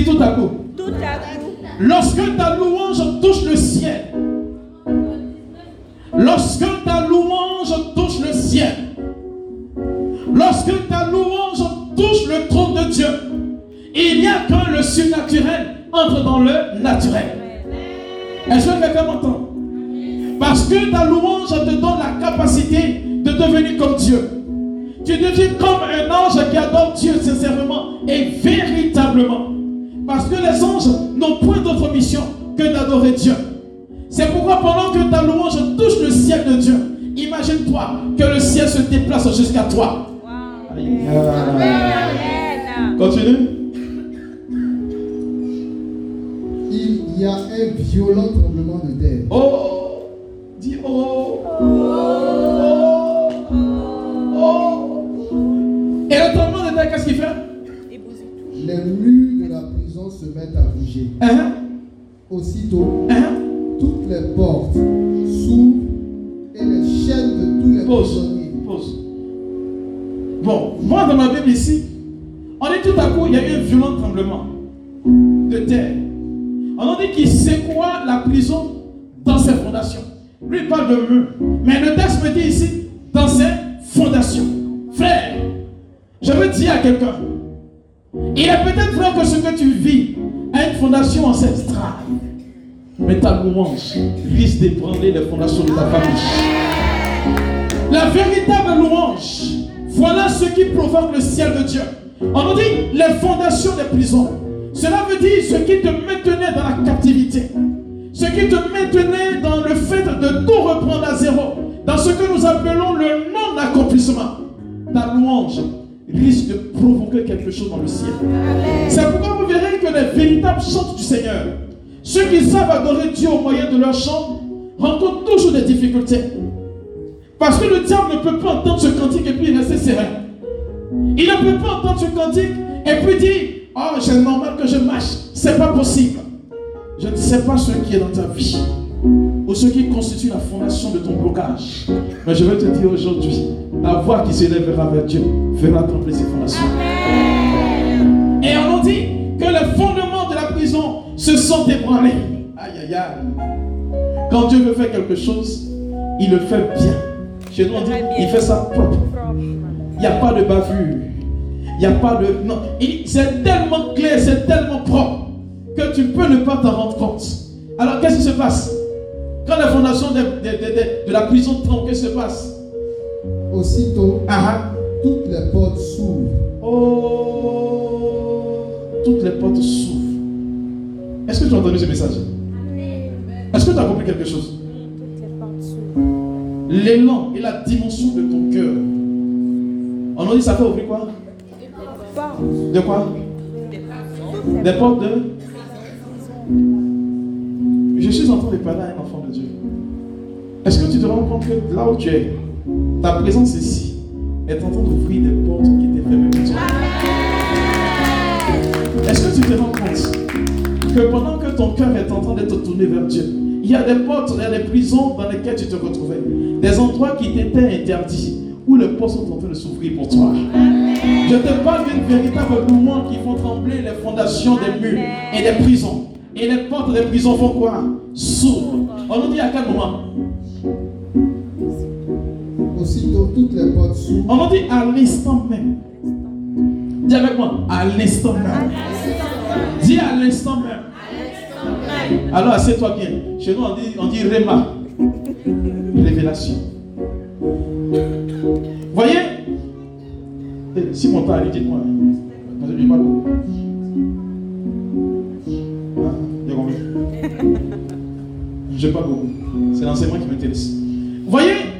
Dis tout à coup. Tout à coup. Lorsque ta louange touche le ciel, lorsque ta louange touche le ciel, lorsque ta louange touche le trône de Dieu, il n'y a que le surnaturel entre dans le naturel. Est-ce que quelqu'un m'entend? Parce que ta louange te donne la capacité de devenir comme Dieu. Tu deviens comme un ange qui adore Dieu sincèrement et véritablement. Parce que les anges n'ont point d'autre mission que d'adorer Dieu. C'est pourquoi pendant que ta louange touche le ciel de Dieu, imagine-toi que le ciel se déplace jusqu'à toi. Continue. Il y a un violent tremblement de terre. Oh, dis oh. Oh. Oh. Et le tremblement de terre, qu'est-ce qu'il fait? Les murs de la se mettent à bouger. Hein? Aussitôt, Hein? toutes les portes s'ouvrent et les chaînes de tous les Pause. prisonniers. Pause. Bon, moi dans ma Bible ici, on dit tout à coup, il y a eu un violent tremblement de terre. On a dit qu'il secoua la prison dans ses fondations. Lui il parle de mur. Mais le texte me dit ici, dans ses fondations. Frère, je veux dire à quelqu'un, il est peut-être vrai que ce que tu vis a une fondation ancestrale. Mais ta louange risque d'ébranler les fondations de ta famille. La véritable louange, voilà ce qui provoque le ciel de Dieu. On nous dit les fondations des prisons. Cela veut dire ce qui te maintenait dans la captivité. Ce qui te maintenait dans le fait de tout reprendre à zéro. Dans ce que nous appelons le non-accomplissement. Ta louange risque de provoquer quelque chose dans le ciel. C'est pourquoi vous verrez que les véritables chants du Seigneur, ceux qui savent adorer Dieu au moyen de leur chant, rencontrent toujours des difficultés. Parce que le diable ne peut pas entendre ce cantique et puis rester serein. Il ne peut pas entendre ce cantique et puis dire Oh, c'est normal que je marche. C'est pas possible. Je ne sais pas ce qui est dans ta vie ou ce qui constitue la fondation de ton blocage. Mais je veux te dire aujourd'hui la voix qui s'élèvera vers Dieu fera trembler ses fondations. Et on nous dit que les fondements de la prison se sont ébranlés. Aïe, aïe, aïe. Quand Dieu veut faire quelque chose, il le fait bien. Chez nous, dit, il fait ça propre. Il n'y a pas de bavure. Il n'y a pas de... Non, c'est tellement clair, c'est tellement propre que tu peux ne pas t'en rendre compte. Alors, qu'est-ce qui se passe? Quand la fondation de, de- de- de- de la prison qu'est-ce qui se passe? Aussitôt, Ah, toutes les portes s'ouvrent. ah. Oh, toutes les portes s'ouvrent. Est-ce que tu as entendu ce message? Est-ce que tu as compris quelque chose? L'élan et la dimension de ton cœur. On nous dit ça fait ouvrir quoi? De quoi? Des portes de? Je suis en train de parler te rends compte que là où tu es, ta présence ici est en train d'ouvrir des portes qui étaient fermées pour toi. Est-ce que tu te rends compte que pendant que ton cœur est en train d'être tourné vers Dieu, il y a des portes, il y a des prisons dans lesquelles tu te retrouvais, des endroits qui t'étaient interdits, où les portes sont en train de s'ouvrir pour toi? Je te parle d'une véritable louange qui font trembler les fondations des murs et des prisons. Et les portes des prisons font quoi? S'ouvrent. On nous dit à quel moment? Aussitôt, toutes les portes. On dit à l'instant même. Dis avec moi, à l'instant même. Dis à l'instant même. Alors assieds-toi bien. Chez nous, on dit, on dit Réma. Révélation. Voyez? Eh, Si mon que je dis pas combien Je pas beaucoup. C'est l'enseignement qui m'intéresse. Voyez?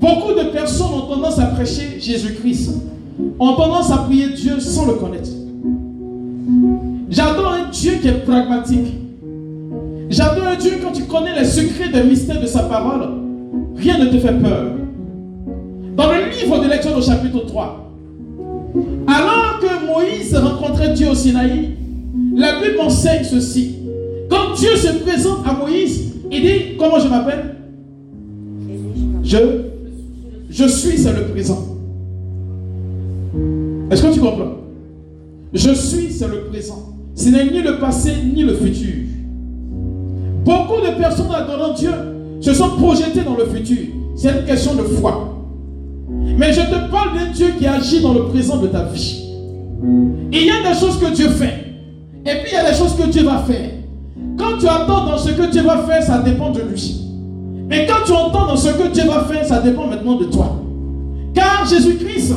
Beaucoup de personnes ont tendance à prêcher Jésus-Christ, ont tendance à prier Dieu sans le connaître. J'adore un Dieu qui est pragmatique. J'adore un Dieu quand tu connais les secrets des mystères de sa parole, rien ne te fait peur. Dans le livre de l'Exode au chapitre 3, alors que Moïse rencontrait Dieu au Sinaï, la Bible enseigne ceci. Quand Dieu se présente à Moïse, il dit, comment je m'appelle? Je, je suis, c'est le présent. Est-ce que tu comprends? Je suis, c'est le présent. Ce n'est ni le passé ni le futur. Beaucoup de personnes adorant Dieu se sont projetées dans le futur. C'est une question de foi. Mais je te parle d'un Dieu qui agit dans le présent de ta vie. Il y a des choses que Dieu fait. Et puis il y a des choses que Dieu va faire. Quand tu attends dans ce que Dieu va faire, ça dépend de lui. Mais quand tu entends dans ce que Dieu va faire, ça dépend maintenant de toi. Car Jésus-Christ,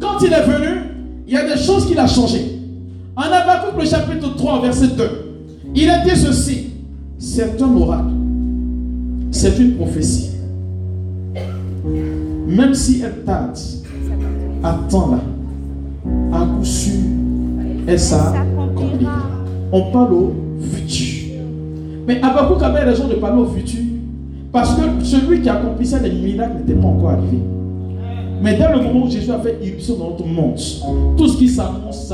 quand il est venu, il y a des choses qu'il a changées. En Habakkuk, le chapitre 3, verset 2, il a dit ceci c'est un oracle, c'est une prophétie. Même si elle tarde, attends-la. À coup sûr, elle s'accomplira. On parle au futur. Mais Habakkuk avait raison de parler au futur. Parce que celui qui accomplissait les miracles n'était pas encore arrivé. Mais dès le moment où Jésus a fait irruption dans notre monde, tout ce qui s'annonce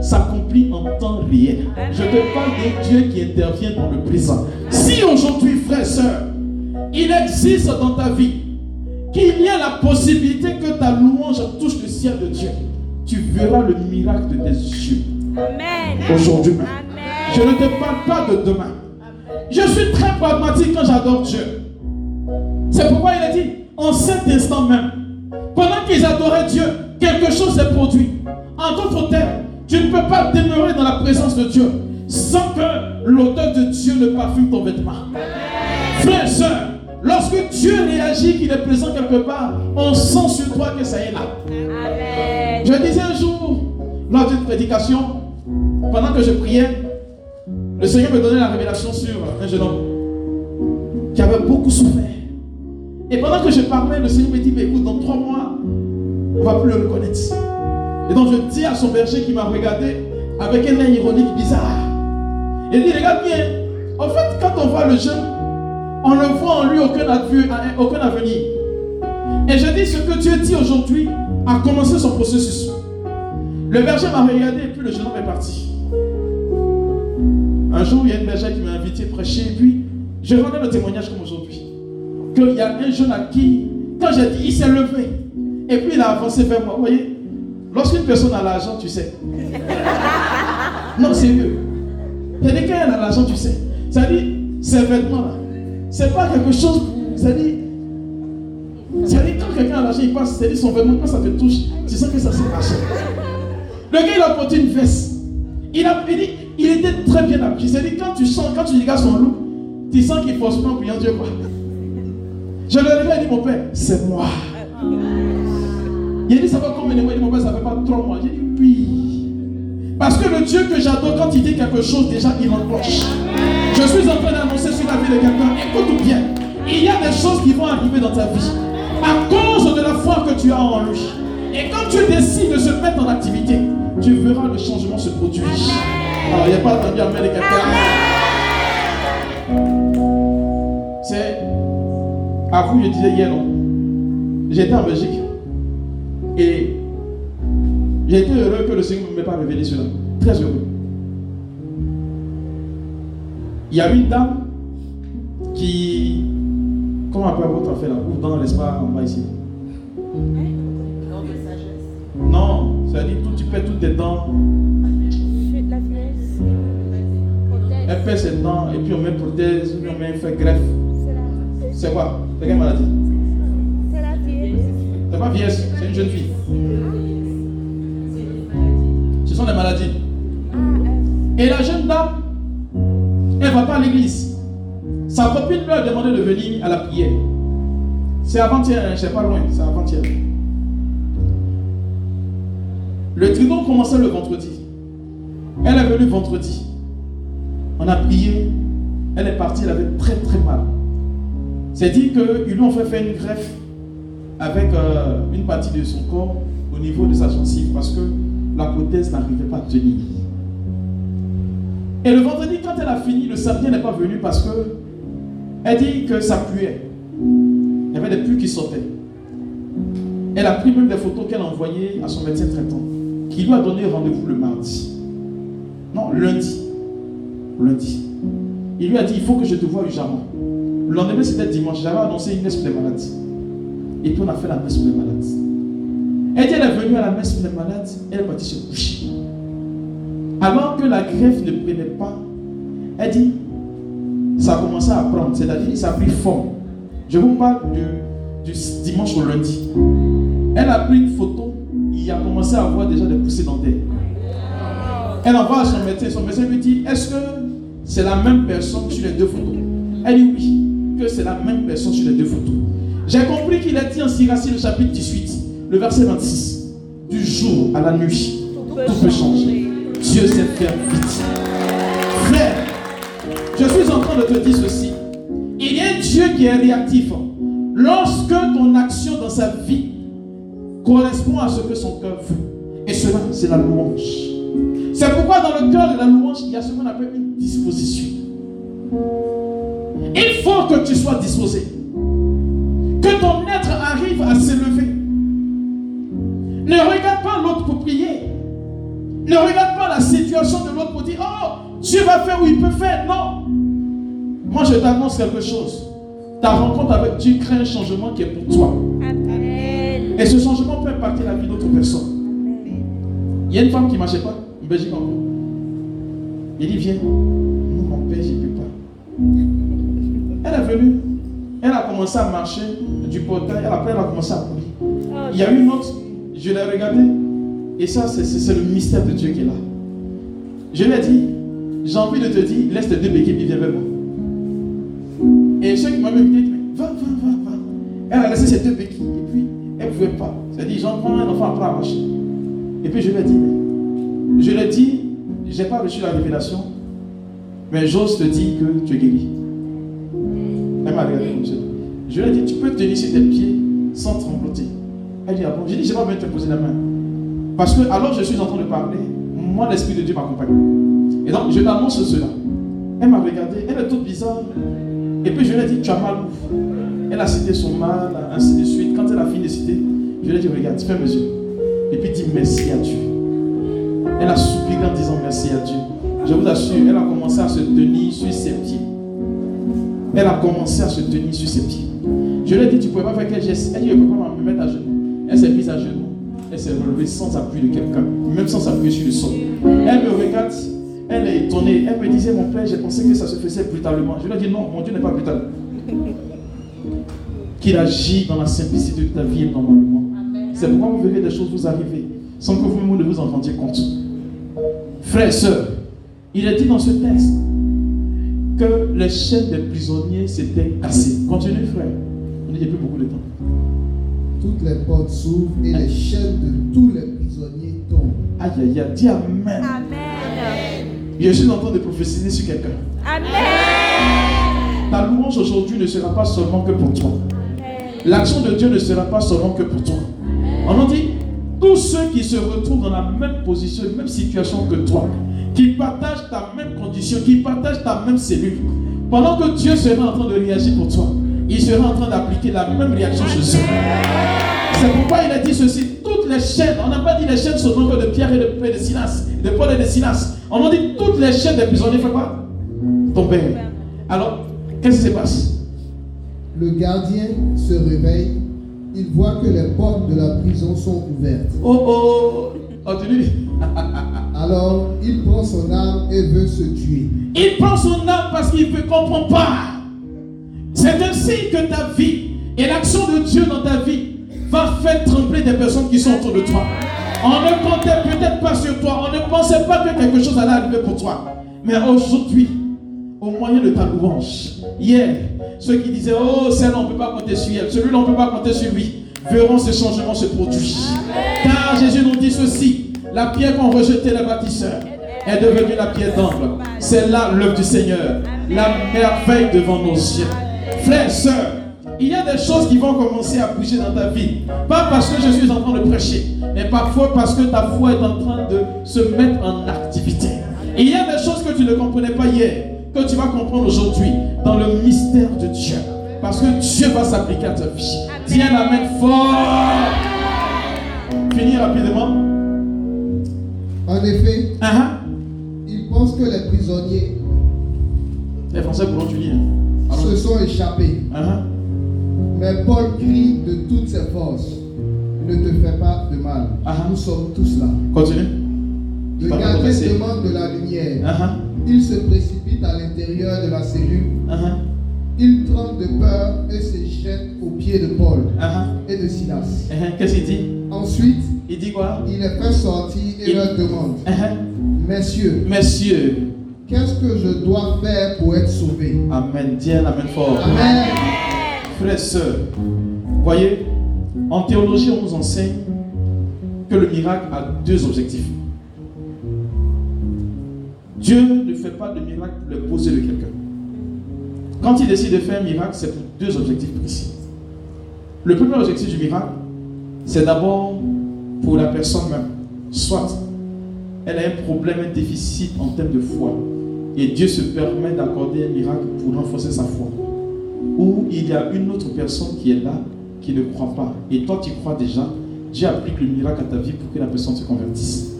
s'accomplit en temps réel. Je te parle de Dieu qui intervient dans le présent. Si aujourd'hui, frère et soeur, il existe dans ta vie qu'il y a la possibilité que ta louange touche le ciel de Dieu, tu verras le miracle de tes yeux. Aujourd'hui. Je ne te parle pas de demain. Je suis très pragmatique quand j'adore Dieu. C'est pourquoi il a dit, en cet instant même, pendant qu'ils adoraient Dieu, quelque chose s'est produit. En d'autres termes, tu ne peux pas demeurer dans la présence de Dieu sans que l'odeur de Dieu ne parfume ton vêtement. Frère, soeur, lorsque Dieu réagit, qu'il est présent quelque part, on sent sur toi que ça est là. Je disais un jour, lors d'une prédication, pendant que je priais, le Seigneur me donnait la révélation sur un jeune homme qui avait beaucoup souffert. Et pendant que je parlais, le Seigneur me dit, mais écoute, dans trois mois, on ne va plus le reconnaître. Et donc je dis à son berger qui m'a regardé avec un air ironique bizarre. Il dit, regarde bien, en fait, quand on voit le jeune, on ne voit en lui aucun, aucun avenir. Et je dis, ce que Dieu dit aujourd'hui a commencé son processus. Le berger m'a regardé et puis le jeune homme est parti. Un jour, il y a une berger qui m'a invité à prêcher et puis je rendais le témoignage comme aujourd'hui qu'il y a un jeune à qui, quand j'ai dit, il s'est levé. Et puis il a avancé vers moi. Vous voyez, lorsqu'une personne a l'argent, tu sais. Non, sérieux. cest à quand elle a l'argent, tu sais. C'est-à-dire, ces vêtements-là, c'est pas quelque chose. C'est-à-dire, c'est-à-dire quand quelqu'un a l'argent, il passe, c'est-à-dire son vêtement, quand ça te touche, tu sens que ça s'est marché. Le gars, il a porté une veste. Il, a, il, dit, il était très bien habillé. C'est-à-dire, quand tu sens, quand tu regardes son look, tu sens qu'il force pas en Dieu, quoi. Je le réveille et dit, mon père, c'est moi. Il a dit, ça va combien de mois Il dit, mon père, ça fait pas trois mois. J'ai dit, oui. Parce que le Dieu que j'adore, quand il dit quelque chose, déjà, il enclenche. Je suis en train d'annoncer sur la vie de quelqu'un. Écoute bien. Il y a des choses qui vont arriver dans ta vie à cause de la foi que tu as en lui. Et quand tu décides de se mettre en activité, tu verras le changement se produire. Alors, il n'y a pas de Amen de quelqu'un. C'est à vous, je disais hier, non? J'étais en Belgique. Et j'ai été heureux que le Seigneur ne m'ait pas révélé cela. Très heureux. Il y a une dame qui. Comment peut votre fait là? Dans l'espace en bas ici Non, c'est-à-dire tout tu perds toutes tes dents. Elle perd ses dents et puis on met prothèse, on met fait greffe. C'est quoi? C'est quelle maladie? C'est la vieillesse. C'est pas vieillesse, c'est une jeune fille. Ce sont des maladies. Et la jeune dame, elle ne va pas à l'église. Sa copine lui a demandé de venir à la prière. C'est avant-hier, hein, c'est pas loin, c'est avant-hier. Le tribunal commençait le vendredi. Elle est venue vendredi. On a prié. Elle est partie, elle avait très très mal. C'est dit qu'ils lui ont fait faire une greffe avec euh, une partie de son corps au niveau de sa parce que la prothèse n'arrivait pas à tenir. Et le vendredi, quand elle a fini, le samedi, n'est pas venue parce que elle dit que ça puait. Il y avait des pluies qui sortaient. Elle a pris même des photos qu'elle a envoyées à son médecin traitant, qui lui a donné rendez-vous le mardi. Non, lundi. Lundi. Il lui a dit, il faut que je te voie urgemment. Le lendemain, c'était dimanche. J'avais annoncé une messe pour les malades. Et puis on a fait la messe pour les malades. Elle dit, elle est venue à la messe pour les malades, elle est partie se coucher. Alors que la greffe ne prenait pas, elle dit, ça a commencé à prendre, c'est-à-dire ça a pris forme. Je vous parle du, dimanche au lundi. Elle a pris une photo, il a commencé à avoir déjà des poussées dentaires. Elle envoie à son médecin, son médecin lui dit, est-ce que c'est la même personne sur les deux photos Elle dit oui, que c'est la même personne sur les deux photos. J'ai compris qu'il a dit en Siracine, le chapitre 18, le verset 26, du jour à la nuit, tout peut changer. Dieu sait faire vite. Frère, je suis en train de te dire ceci. Il y a un Dieu qui est réactif. Lorsque ton action dans sa vie correspond à ce que son cœur veut. Et cela, c'est la louange. C'est pourquoi dans le cœur de la louange, il y a ce qu'on appelle une disposition. Il faut que tu sois disposé. Que ton être arrive à s'élever. Ne regarde pas l'autre pour prier. Ne regarde pas la situation de l'autre pour dire, oh, Dieu va faire où il peut faire. Non. Moi, je t'annonce quelque chose. Ta rencontre avec Dieu crée un changement qui est pour toi. Amen. Et ce changement peut impacter la vie d'autres personnes. Il y a une femme qui ne marchait pas, en Belgique encore. Il dit, viens. Non, mon père, je ne peux pas. Elle est venue. Elle a commencé à marcher du portail. Après, elle a commencé à courir. Il y a une autre, je l'ai regardée. Et ça, c'est le mystère de Dieu qui est là. Je lui ai dit, j'ai envie de te dire, laisse tes deux béquilles viens vers moi. Et ceux qui m'avaient invité, va, va, va, va. Elle a laissé ses deux béquilles et puis elle ne pouvait pas. Dit, j'en prends un enfant après à marcher. Et puis je lui ai dit, je lui ai dit, je n'ai pas reçu la révélation, mais j'ose te dire que tu es guéri. Elle m'a regardé comme ça. Je lui ai dit, tu peux tenir sur tes pieds sans trembloter. Elle dit, ah bon, j'ai dit, je n'ai pas besoin de te poser la main. Parce que alors je suis en train de parler, moi l'Esprit de Dieu m'accompagne. Et donc je t'annonce cela. Elle m'a regardé, elle est toute bizarre. Et puis je lui ai dit, tu as mal Elle a cité son mal, ainsi de suite. Quand elle a fini de citer, je lui ai dit, regarde, fais mes yeux. Et puis dis merci à Dieu. Elle a soupiré en disant merci à Dieu. Je vous assure, elle a commencé à se tenir sur ses pieds. Elle a commencé à se tenir sur ses pieds. Je lui ai dit, tu ne pouvais pas faire quel geste? Elle dit, je ne peux pas me mettre à genoux. Elle s'est mise à genoux. Elle s'est relevée sans appui de quelqu'un, même sans s'appuyer sur le sol. Elle me regarde, elle est étonnée. Elle me disait, mon père, j'ai pensé que ça se faisait brutalement. Je lui ai dit, non, mon Dieu n'est pas brutal. Qu'il agit dans la simplicité de ta vie normalement. C'est pourquoi vous verrez des choses vous arriver sans que vous ne vous en rendiez compte. Frères et sœurs, il est dit dans ce texte que les chaînes des prisonniers s'étaient cassées. Continuez, frère. On n'y a plus beaucoup de temps. Toutes les portes s'ouvrent et les chaînes de tous les prisonniers tombent. Aïe, aïe, aïe. Dis Amen. Amen. Je suis en train de prophétiser sur quelqu'un. Amen. Ta louange aujourd'hui ne sera pas seulement que pour toi. L'action de Dieu ne sera pas seulement que pour toi. On en dit, tous ceux qui se retrouvent dans la même position, même situation que toi, qui partagent ta même condition, qui partagent ta même cellule, pendant que Dieu sera en train de réagir pour toi, il sera en train d'appliquer la même réaction chez eux. C'est pourquoi il a dit ceci, toutes les chaînes, on n'a pas dit les chaînes sont donc de Pierre et de, de Silas, de Paul et de Silas. On a dit toutes les chaînes des prisonniers font quoi? Tomber. Alors, qu'est-ce qui se passe? Le gardien se réveille, il voit que les portes de la prison sont ouvertes. Oh oh Continue. Alors, il prend son arme et veut se tuer. Il prend son arme parce qu'il ne comprend pas. C'est ainsi que ta vie et l'action de Dieu dans ta vie va faire trembler des personnes qui sont autour de toi. On ne comptait peut-être pas sur toi, on ne pensait pas que quelque chose allait arriver pour toi. Mais aujourd'hui, au moyen de ta louange, hier, ceux qui disaient, oh, celle-là, on ne peut pas compter sur elle, celui-là, on ne peut pas compter sur lui, verront ce changement se produire. Car Jésus nous dit ceci, la pierre qu'ont rejeté les bâtisseurs est devenue la pierre d'angle. C'est là l'œuvre du Seigneur, la merveille devant nos yeux. Frères, sœurs, il y a des choses qui vont commencer à bouger dans ta vie. Pas parce que je suis en train de prêcher, mais parfois parce que ta foi est en train de se mettre en activité. il y a des choses que tu ne comprenais pas hier, que tu vas comprendre aujourd'hui dans le mystère de Dieu. Parce que Dieu va s'appliquer à ta vie. Tiens la main fort. finis rapidement. En effet, uh-huh. ils pensent que les prisonniers les Français pourront tu lire. se sont échappés. Uh-huh. Mais Paul crie de toutes ses forces ne te fais pas de mal. Uh-huh. Nous sommes tous là. Continue. Le gardien demande de la lumière. Il se précipite à l'intérieur de la cellule. Il tremble de peur et se jette aux pieds de Paul et de Silas. Qu'est-ce qu'il dit? Ensuite, il dit quoi? Il les fait sortir et leur demande Messieurs, Messieurs, qu'est-ce que je dois faire pour être sauvé? Amen. Dis Amen fort. Amen. Frères et sœurs, voyez, en théologie, on nous enseigne que le miracle a deux objectifs. Dieu ne fait pas de miracle pour le poser de quelqu'un. Quand il décide de faire un miracle, c'est pour deux objectifs précis. Le premier objectif du miracle, c'est d'abord pour la personne même. Soit elle a un problème, un déficit en termes de foi. Et Dieu se permet d'accorder un miracle pour renforcer sa foi. Ou il y a une autre personne qui est là, qui ne croit pas. Et toi, tu crois déjà. Dieu applique le miracle à ta vie pour que la personne se convertisse.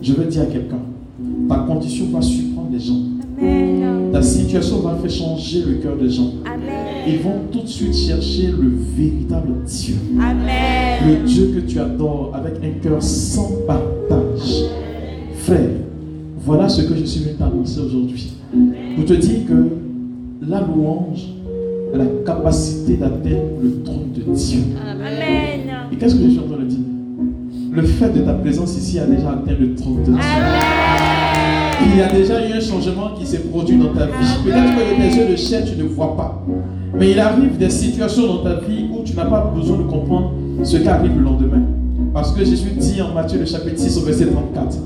Je veux dire à quelqu'un, ta condition va surprendre les gens. Ta situation va faire changer le cœur des gens. Ils vont tout de suite chercher le véritable Dieu. Le Dieu que tu adores avec un cœur sans partage. Frère, voilà ce que je suis venu t'annoncer aujourd'hui. Pour te dire que la louange a la capacité d'atteindre le trône de Dieu. Amen. Et qu'est-ce que je suis en train de dire? Le fait de ta présence ici a déjà atteint le trône de Dieu. Il y a déjà eu un changement qui s'est produit dans ta vie. Peut-être que tes yeux de chair, tu ne vois pas. Mais il arrive des situations dans ta vie où tu n'as pas besoin de comprendre ce qui arrive le lendemain. Parce que Jésus dit en Matthieu le chapitre 6 au verset 34,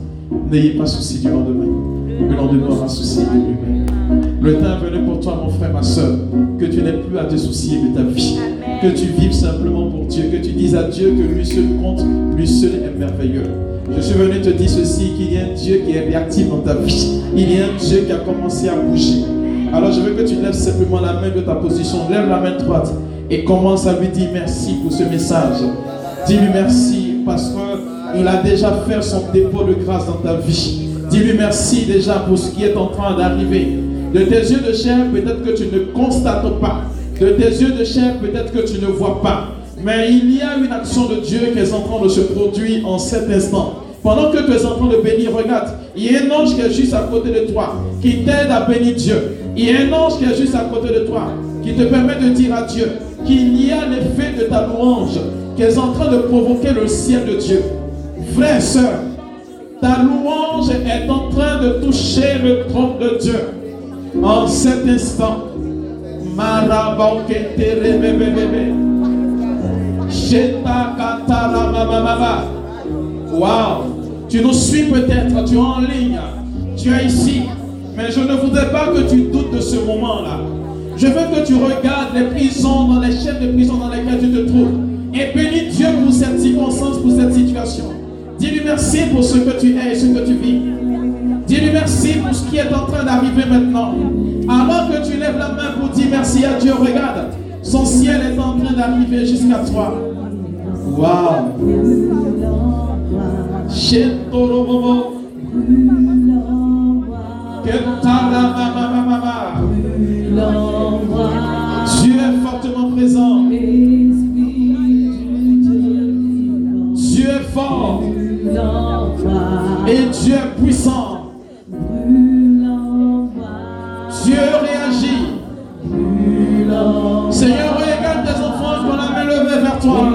n'ayez pas souci du lendemain. Le lendemain aura souci de lui-même. Le temps est venu pour toi, mon frère, ma soeur, que tu n'aies plus à te soucier de ta vie. Que tu vives simplement pour Dieu. Que tu dises à Dieu que lui seul compte, lui seul est merveilleux. Je suis venu te dire ceci, qu'il y a un Dieu qui est réactif dans ta vie. Il y a un Dieu qui a commencé à bouger. Alors je veux que tu lèves simplement la main de ta position. Lève la main droite et commence à lui dire merci pour ce message. Dis-lui merci parce qu'il a déjà fait son dépôt de grâce dans ta vie. Dis-lui merci déjà pour ce qui est en train d'arriver. De tes yeux de chair, peut-être que tu ne constates pas. De tes yeux de chair, peut-être que tu ne vois pas. Mais il y a une action de Dieu qui est en train de se produire en cet instant. Pendant que tu es en train de bénir, regarde, il y a un ange qui est juste à côté de toi, qui t'aide à bénir Dieu. Il y a un ange qui est juste à côté de toi, qui te permet de dire à Dieu qu'il y a l'effet de ta louange qui est en train de provoquer le ciel de Dieu. Frère, soeur, ta louange est en train de toucher le trône de Dieu. En cet instant, Wow. Tu nous suis peut-être, tu es en ligne, tu es ici. Mais je ne voudrais pas que tu doutes de ce moment-là. Je veux que tu regardes les prisons, dans les chaînes de prison dans lesquelles tu te trouves. Et bénis Dieu pour cette circonstance, pour cette situation. Dis-lui merci pour ce que tu es et ce que tu vis. Dis-lui merci pour ce qui est en train d'arriver maintenant. Alors que tu lèves la main pour dire merci à Dieu, regarde, son ciel est en train d'arriver jusqu'à toi. Waouh! Et Dieu est puissant. Dieu réagit. Seigneur, regarde tes enfants qu'on a main levée vers toi.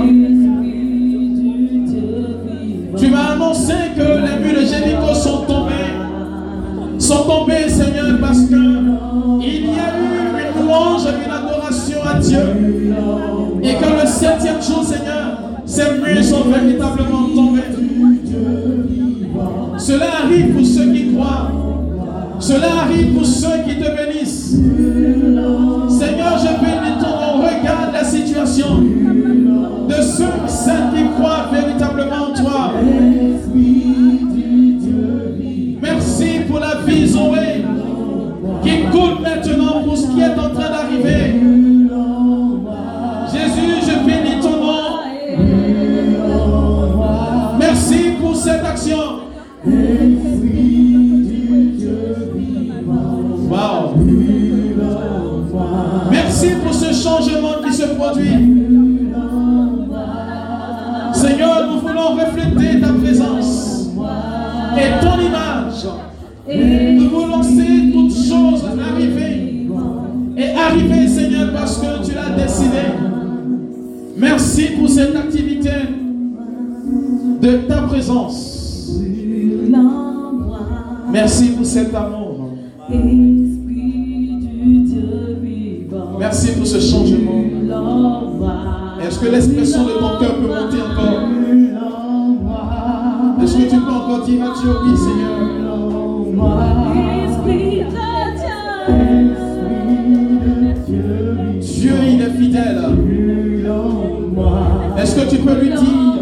Tu m'as annoncé que les murs de Jéricho sont tombés. Sont tombés, Seigneur, parce que il y a eu une louange et une adoration à Dieu. Et que le septième jour, Seigneur, ces murs sont véritablement tombés. Cela arrive pour ceux qui croient. Cela arrive pour ceux qui te bénissent. Seigneur, je bénis ton nom. Regarde la situation de ceux, qui croient véritablement Merci pour ce changement qui se produit. Seigneur, nous voulons refléter ta présence et ton image. Nous voulons laisser toutes choses arriver. Et arriver, Seigneur, parce que tu l'as décidé. Merci pour cette activité de ta présence. Merci pour cet amour. Merci pour ce changement. Est-ce que l'expression de ton cœur peut monter encore? Est-ce que tu peux encore dire à Dieu oui, Seigneur? Dieu, il est fidèle. Est-ce que tu peux lui dire?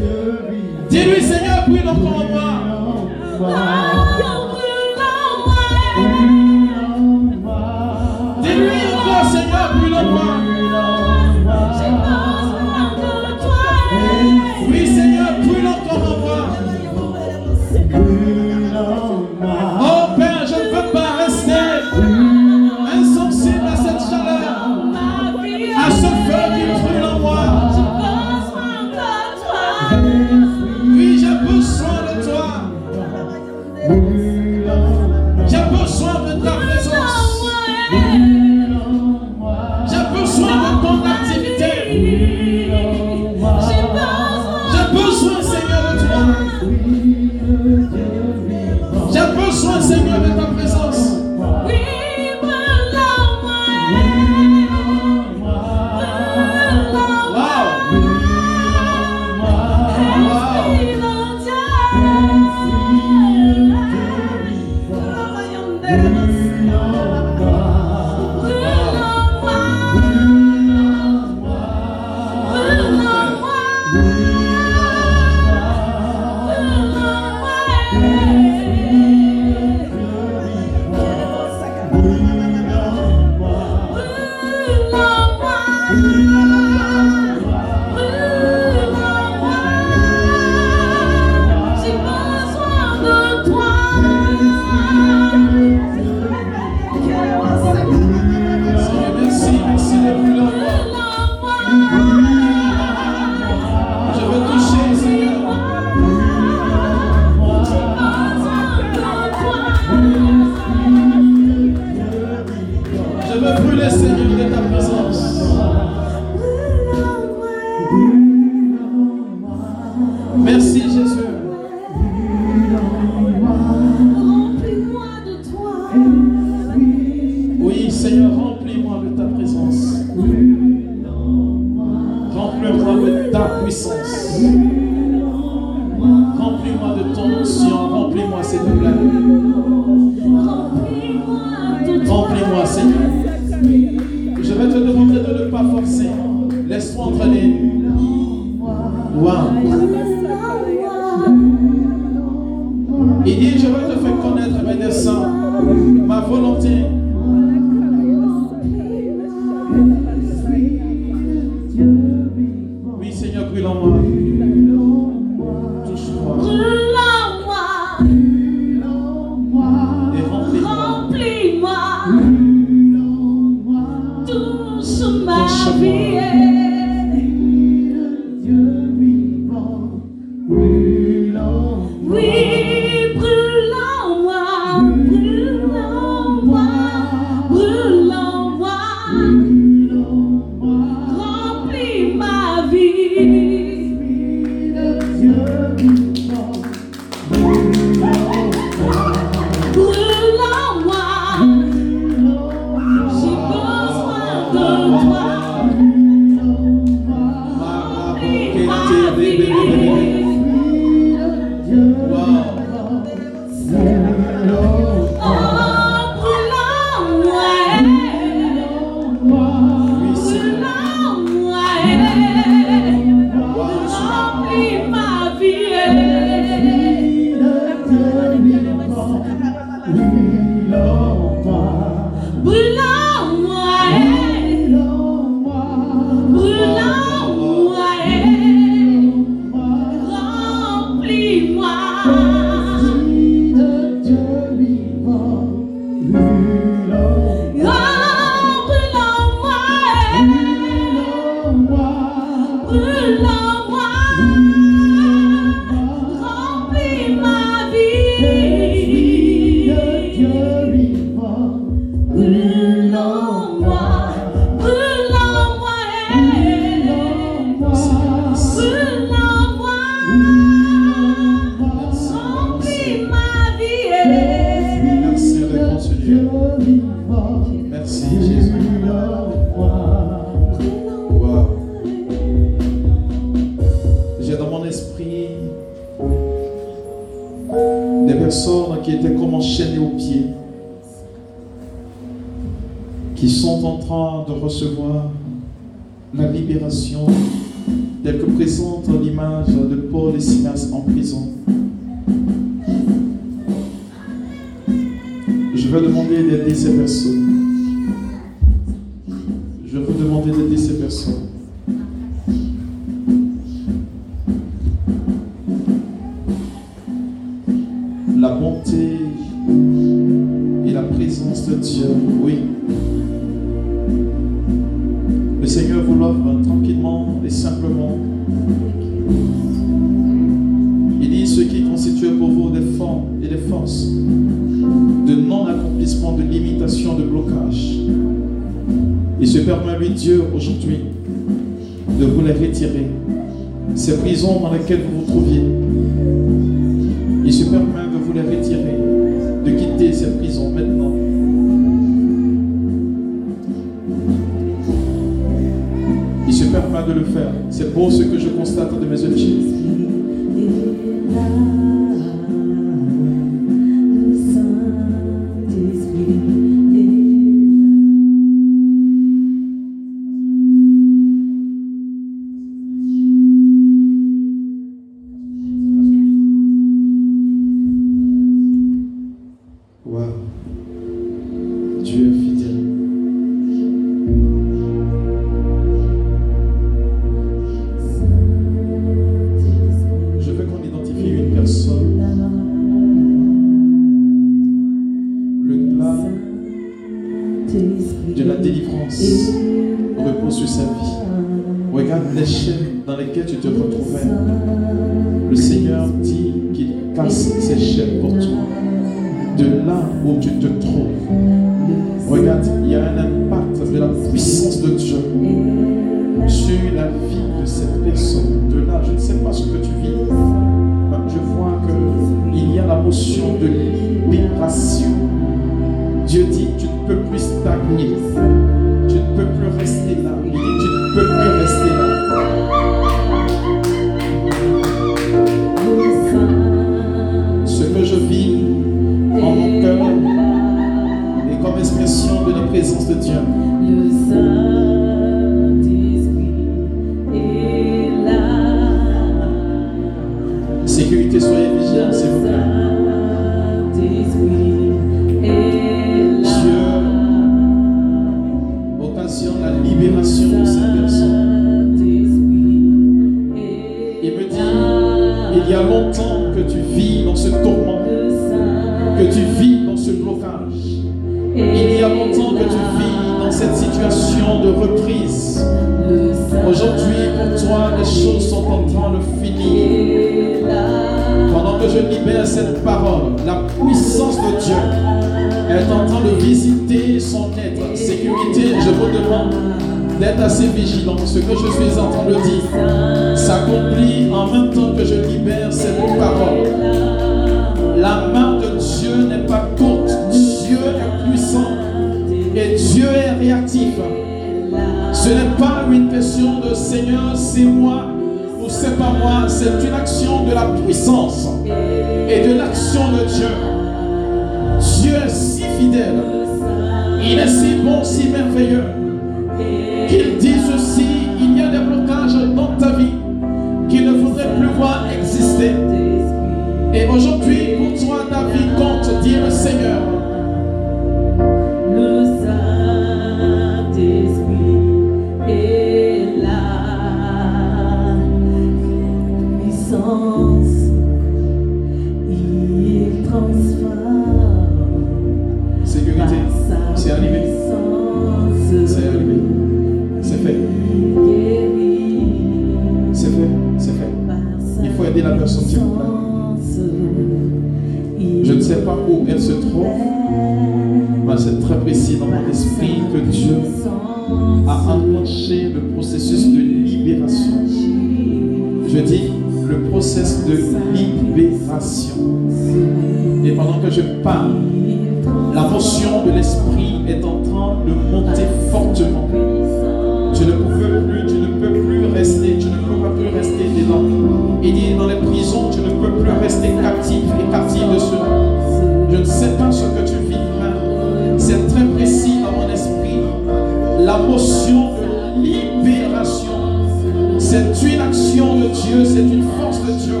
Dieu.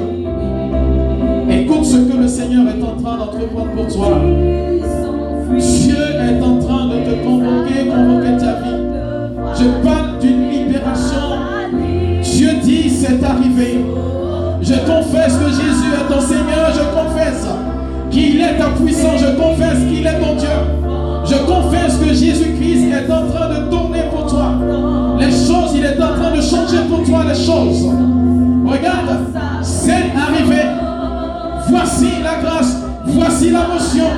Écoute ce que le Seigneur est en train d'entreprendre pour toi. Dieu est en train de te convoquer, convoquer ta vie. Je parle d'une libération. Dieu dit, c'est arrivé. Je confesse que Jésus est ton Seigneur, je confesse qu'il est ta puissance, je confesse qu'il est ton Dieu. Je confesse que Jésus-Christ est en train de tourner pour toi. Les choses, il est en train de changer pour toi les choses. Regarde, voici la grâce, voici la motion.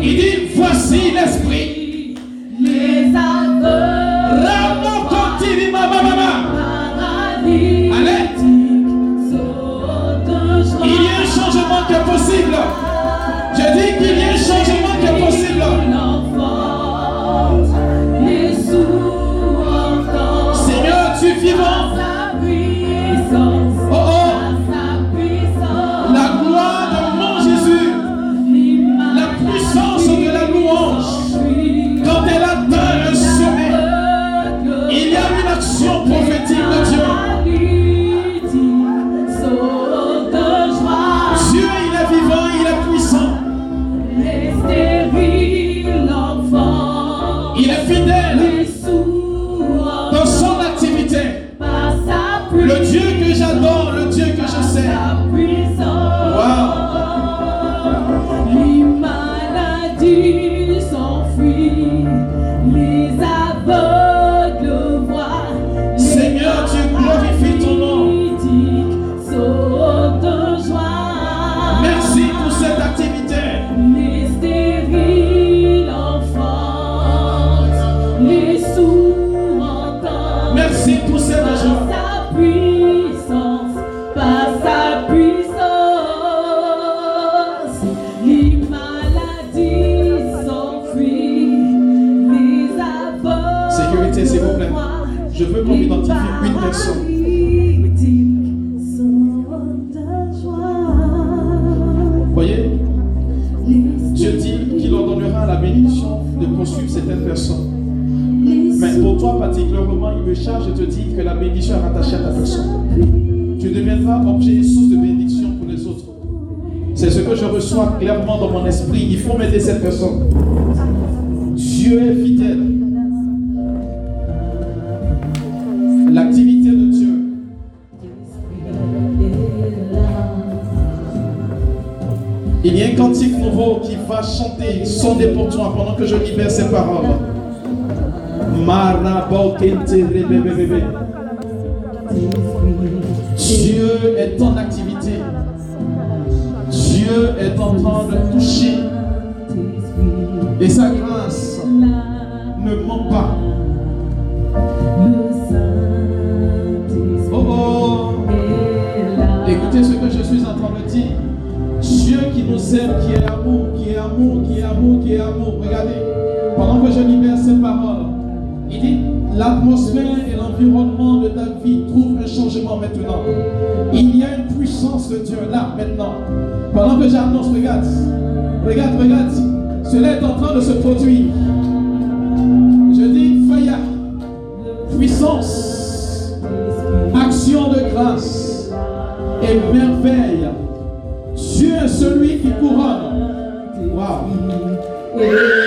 Il dit, voici l'esprit. Les aveugles. Ramon continue, ma maman. Allez. Il y a un changement qui est possible. Je dis qu'il Il y a une puissance de Dieu là, maintenant. Pendant que j'annonce, regarde. Regarde, regarde. Cela est en train de se produire. Je dis, Faya, puissance, action de grâce et merveille. Dieu est celui qui couronne. Wow.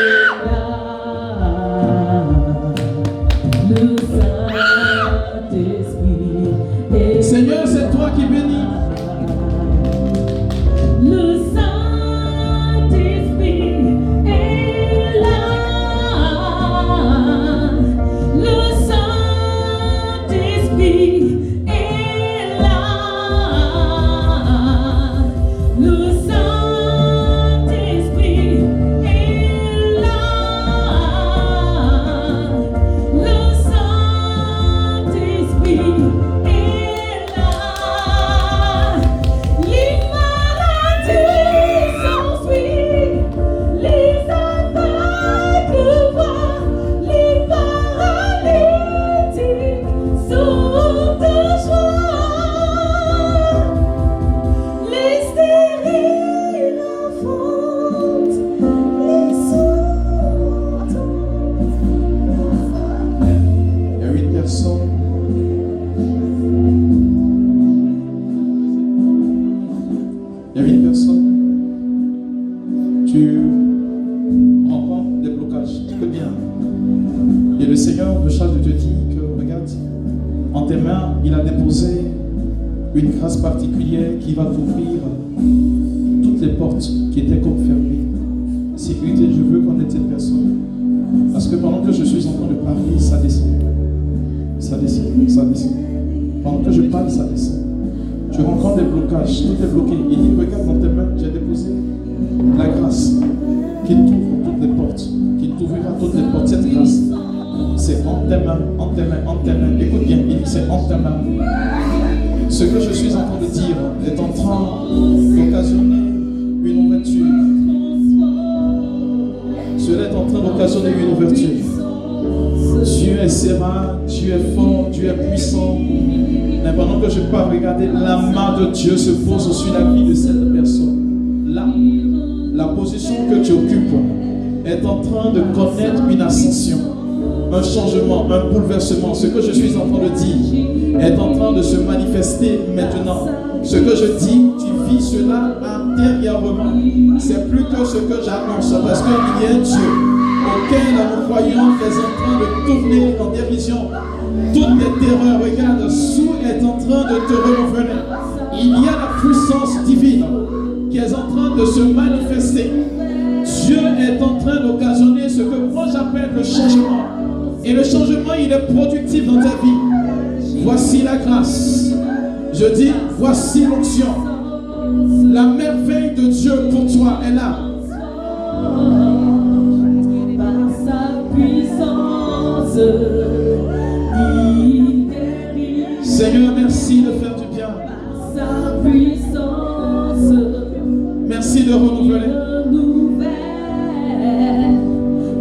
de renouveler.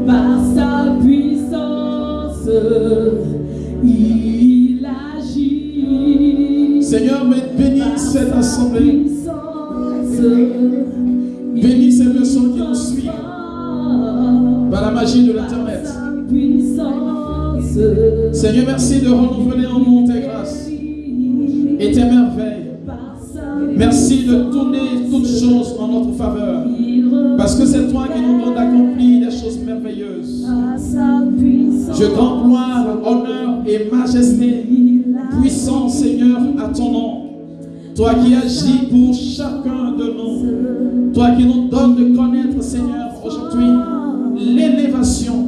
Par sa puissance, il agit. Seigneur, bénis cette assemblée. Bénis ces personnes qui nous suivent par la magie de l'Internet. Seigneur, merci de renouveler. Toi qui agis pour chacun de nous. Toi qui nous donnes de connaître, Seigneur, aujourd'hui, l'élévation.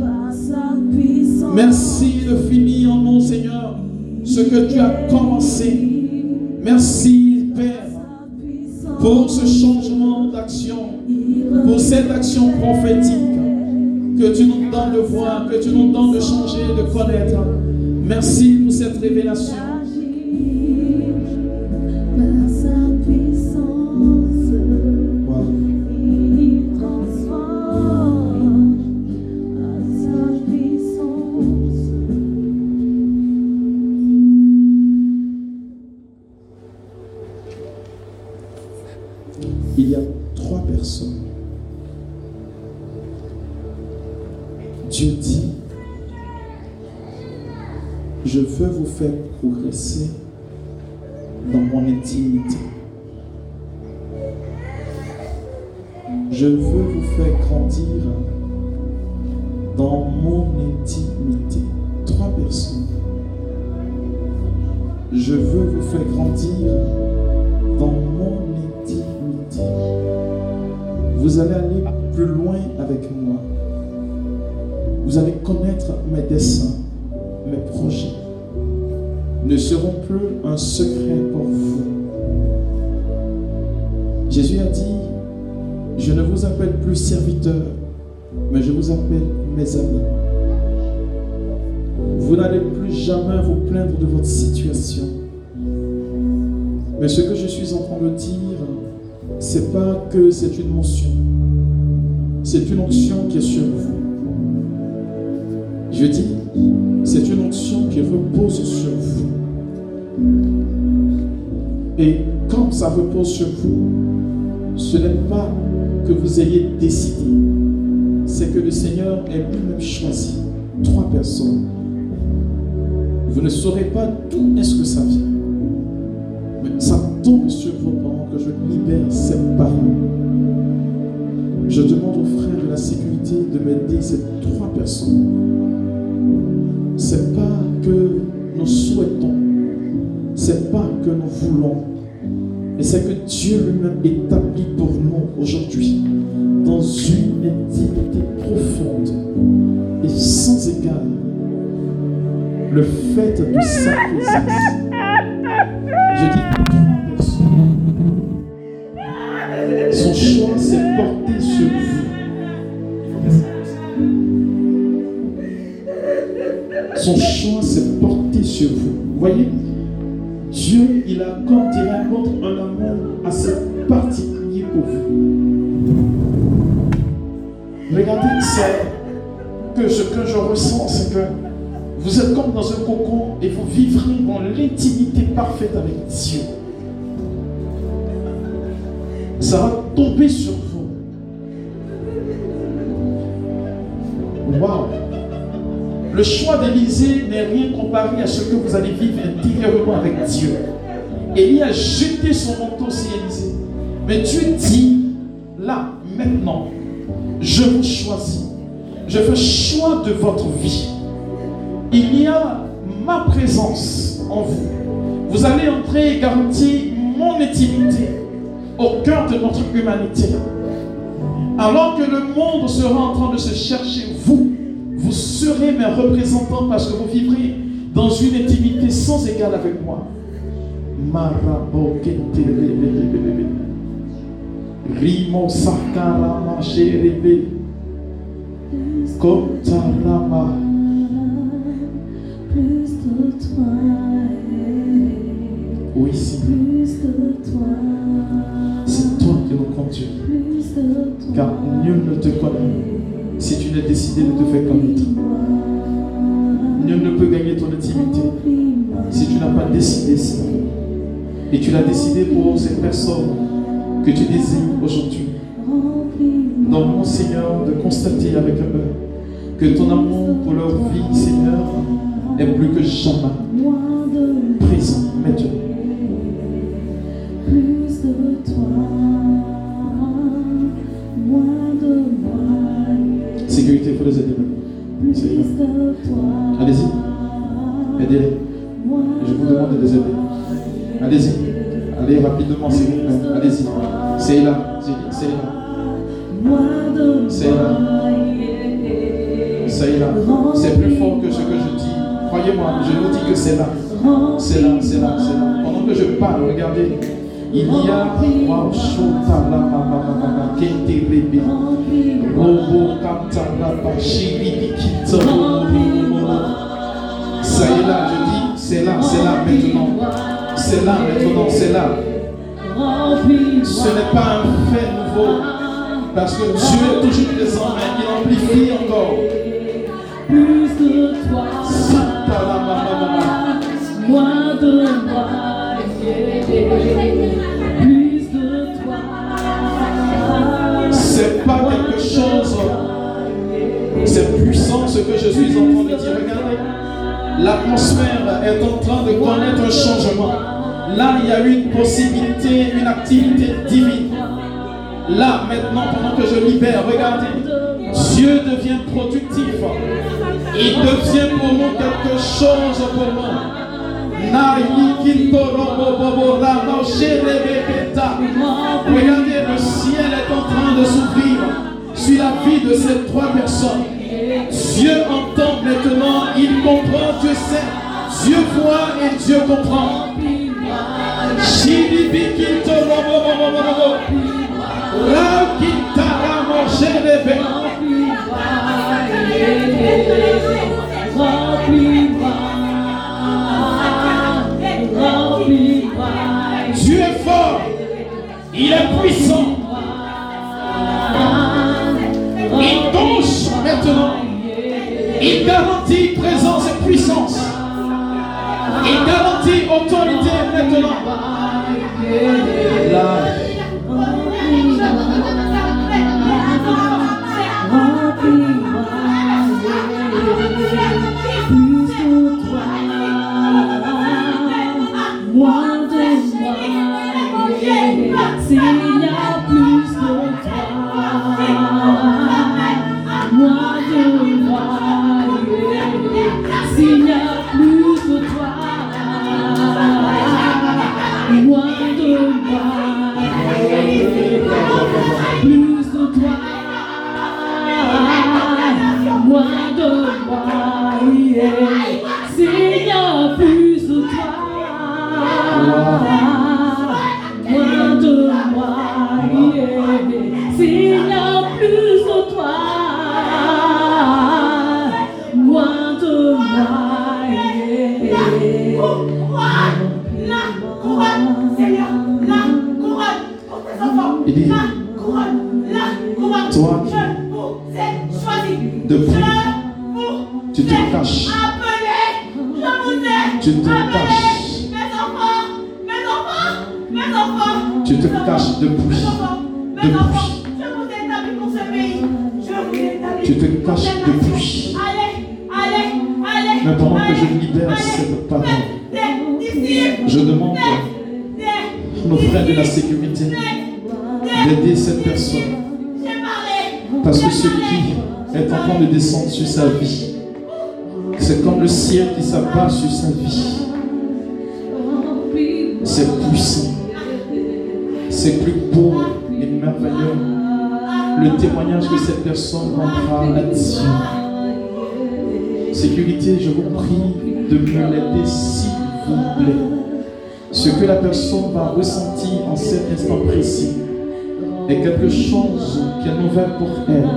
Merci de finir en nous, Seigneur, ce que tu as commencé. Merci, Père, pour ce changement d'action, pour cette action prophétique que tu nous donnes de voir, que tu nous donnes de changer, de connaître. Merci pour cette révélation. Son choix s'est porté sur vous. Vous voyez, Dieu, il a, comme dirait un amour assez particulier pour vous. Regardez, c'est que ce que je ressens, c'est que vous êtes comme dans un cocon et vous vivrez dans l'intimité parfaite avec Dieu. Ça va tomber sur vous. Le choix d'Élysée n'est rien comparé à ce que vous allez vivre intérieurement avec Dieu. Élie a jeté son manteau sur Élysée. Mais Dieu dit, là, maintenant, je vous choisis. Je fais choix de votre vie. Il y a ma présence en vous. Vous allez entrer et garantir mon intimité au cœur de notre humanité. Alors que le monde sera en train de se chercher, vous, vous serez mes représentants parce que vous vivrez dans une intimité sans égale avec moi. Rimo sakarama sherebe kotarama Plus de toi, Oui, c'est toi qui nous conduis. Car nul ne te connaît si tu n'as décidé de te faire connaître. Nul ne peut gagner ton intimité si tu n'as pas décidé ça. Et tu l'as décidé pour ces personnes que tu désignes aujourd'hui. Donc, mon Seigneur, de constater avec eux que ton amour pour leur vie, Seigneur, est plus que jamais présent maintenant. Plus de toi, il faut les aider. Allez-y, aidez-les. Je vous demande de les aider. Allez-y. Allez rapidement, s'il vous plaît. Allez-y. C'est là. C'est là. C'est là. C'est là. C'est plus fort que ce que je dis. Croyez-moi, je vous dis que c'est là. C'est là, c'est là, c'est là. Pendant que je parle, regardez. Il y a Ça y est là, je dis, c'est là, c'est là maintenant. C'est là maintenant, c'est là. Ce n'est pas un fait nouveau. Parce que Dieu est toujours présent, mais il amplifie encore. De toi, moins de moi, plus de toi, C'est pas quelque chose. C'est puissant ce que je suis en train de dire. Regardez. L'atmosphère est en train de connaître un changement. Là, il y a une possibilité, une activité divine. Là, maintenant, pendant que je libère, regardez. Dieu devient productif. Il devient pour nous quelque chose pour moi. Regardez, le ciel est en train de s'ouvrir sur la vie de ces trois personnes. Dieu entend maintenant, il comprend, Dieu sait. Dieu voit et Dieu comprend. Il est puissant. Il touche maintenant. Il garantit présence et puissance. Il garantit autorité maintenant. Amen. Sécurité, je vous prie de me l'aider s'il vous plaît. Ce que la personne va ressentir en cet instant précis est quelque chose qui est nouvelle pour elle.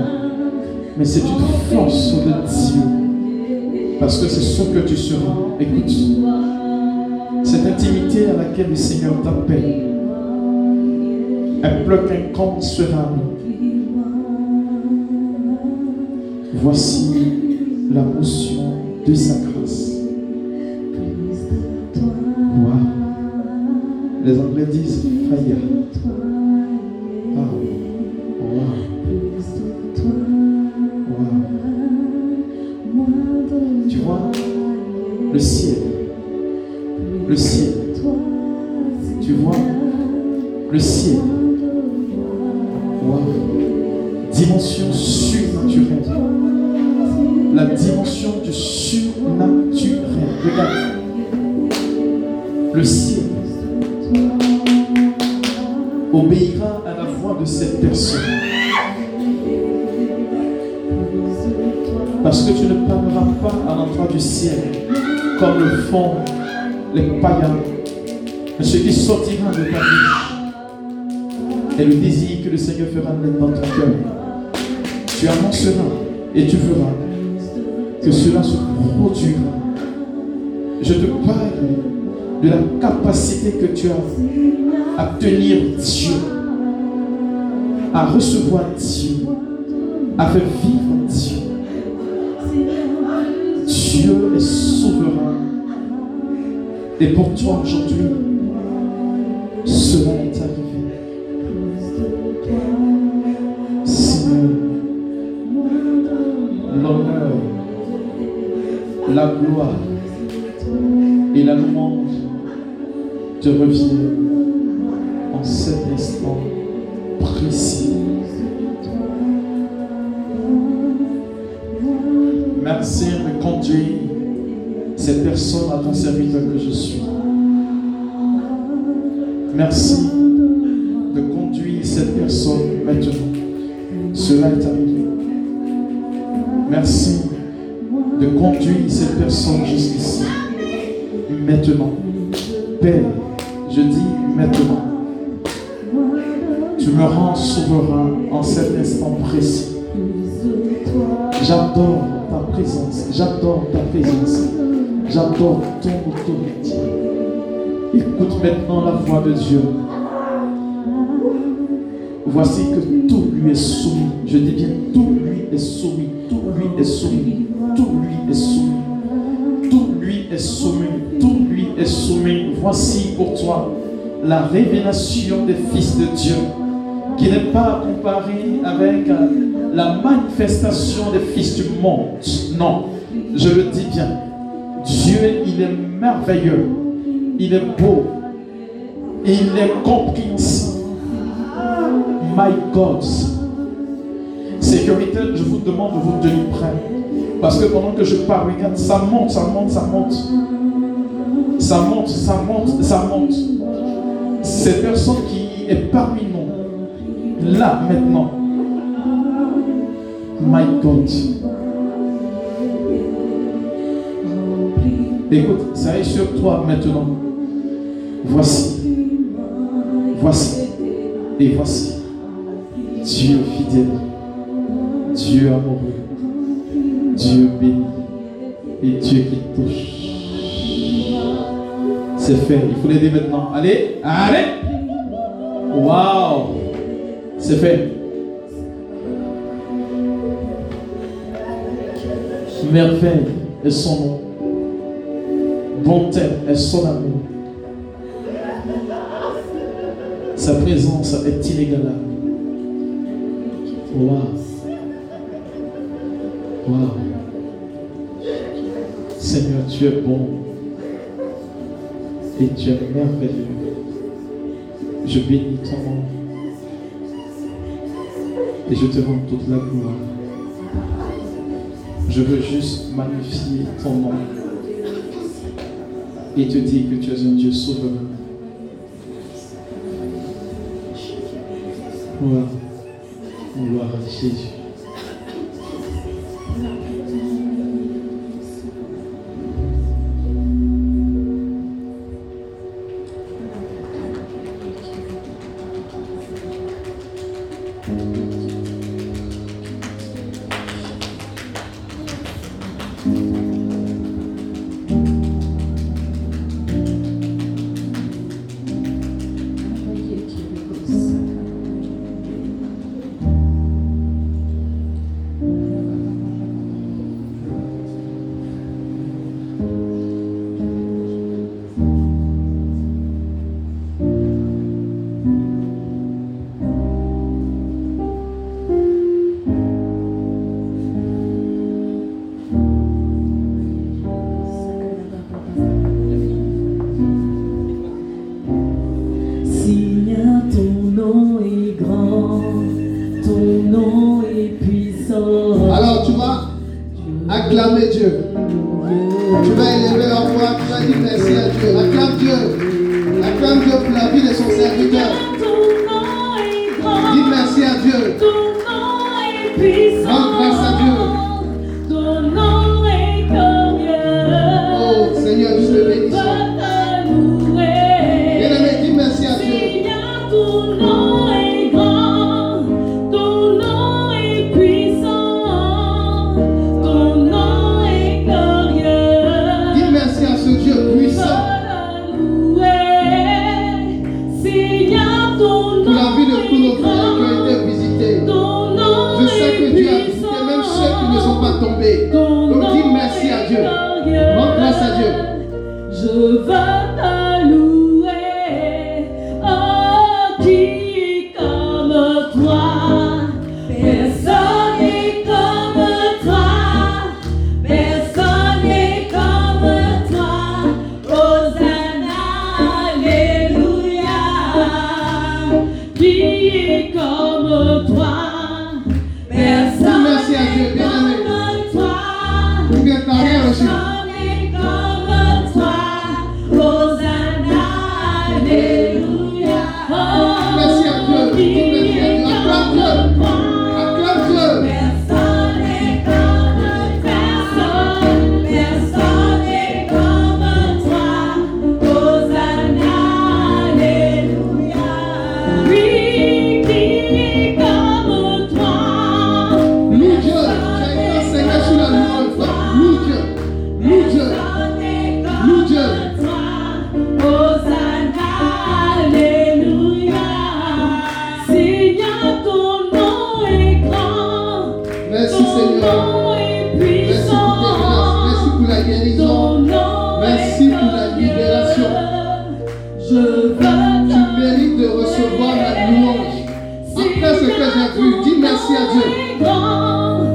Mais c'est une force de Dieu. Parce que c'est ce que tu seras. Écoute. Cette intimité à laquelle le Seigneur t'appelle, elle bloque incommensurable Voici Le ciel obéira à la voix de cette personne. Parce que tu ne parleras pas à l'endroit du ciel comme le font les païens. Mais ce qui sortira de ta vie est le désir que le Seigneur fera naître dans ton cœur. Tu annonceras et tu feras que cela se produira. Je te parle de la capacité que tu as à tenir Dieu, à recevoir Dieu, à faire vivre Dieu. Dieu est souverain. Et pour toi aujourd'hui, cela est arrivé. Seigneur, l'honneur la gloire te reviennent en Ton. Écoute maintenant la voix de Dieu. Voici que tout lui est soumis. Je dis bien, tout lui est soumis. Tout lui est soumis. Tout lui est soumis. Tout lui est soumis. Tout lui est soumis. Voici pour toi la révélation des fils de Dieu, qui n'est pas comparée avec euh, la manifestation des fils du monde. Non, je le dis bien. Dieu, il est merveilleux. Il est beau. Il est compréhensible. My God. Sécurité, je vous demande de vous tenir prêt. Parce que pendant que je parle, regarde, ça monte, ça monte, ça monte. Ça monte, ça monte, ça monte. Cette personne qui est parmi nous, là maintenant. My God. Écoute, ça est sur toi maintenant. Voici. Voici. Et voici. Dieu fidèle. Dieu amoureux. Dieu béni. Et Dieu qui touche. C'est fait. Il faut l'aider maintenant. Allez. Allez. Waouh. C'est fait. Merveille est son nom. Bonté est son amour. Sa présence est inégalable. Waouh. Waouh. Seigneur, tu es bon. Et tu es merveilleux. Je bénis ton nom. Et je te rends toute la gloire. Je veux juste magnifier ton nom et te dire que tu es un Dieu souverain. Gloire, gloire à Jésus. Dis merci à Dieu.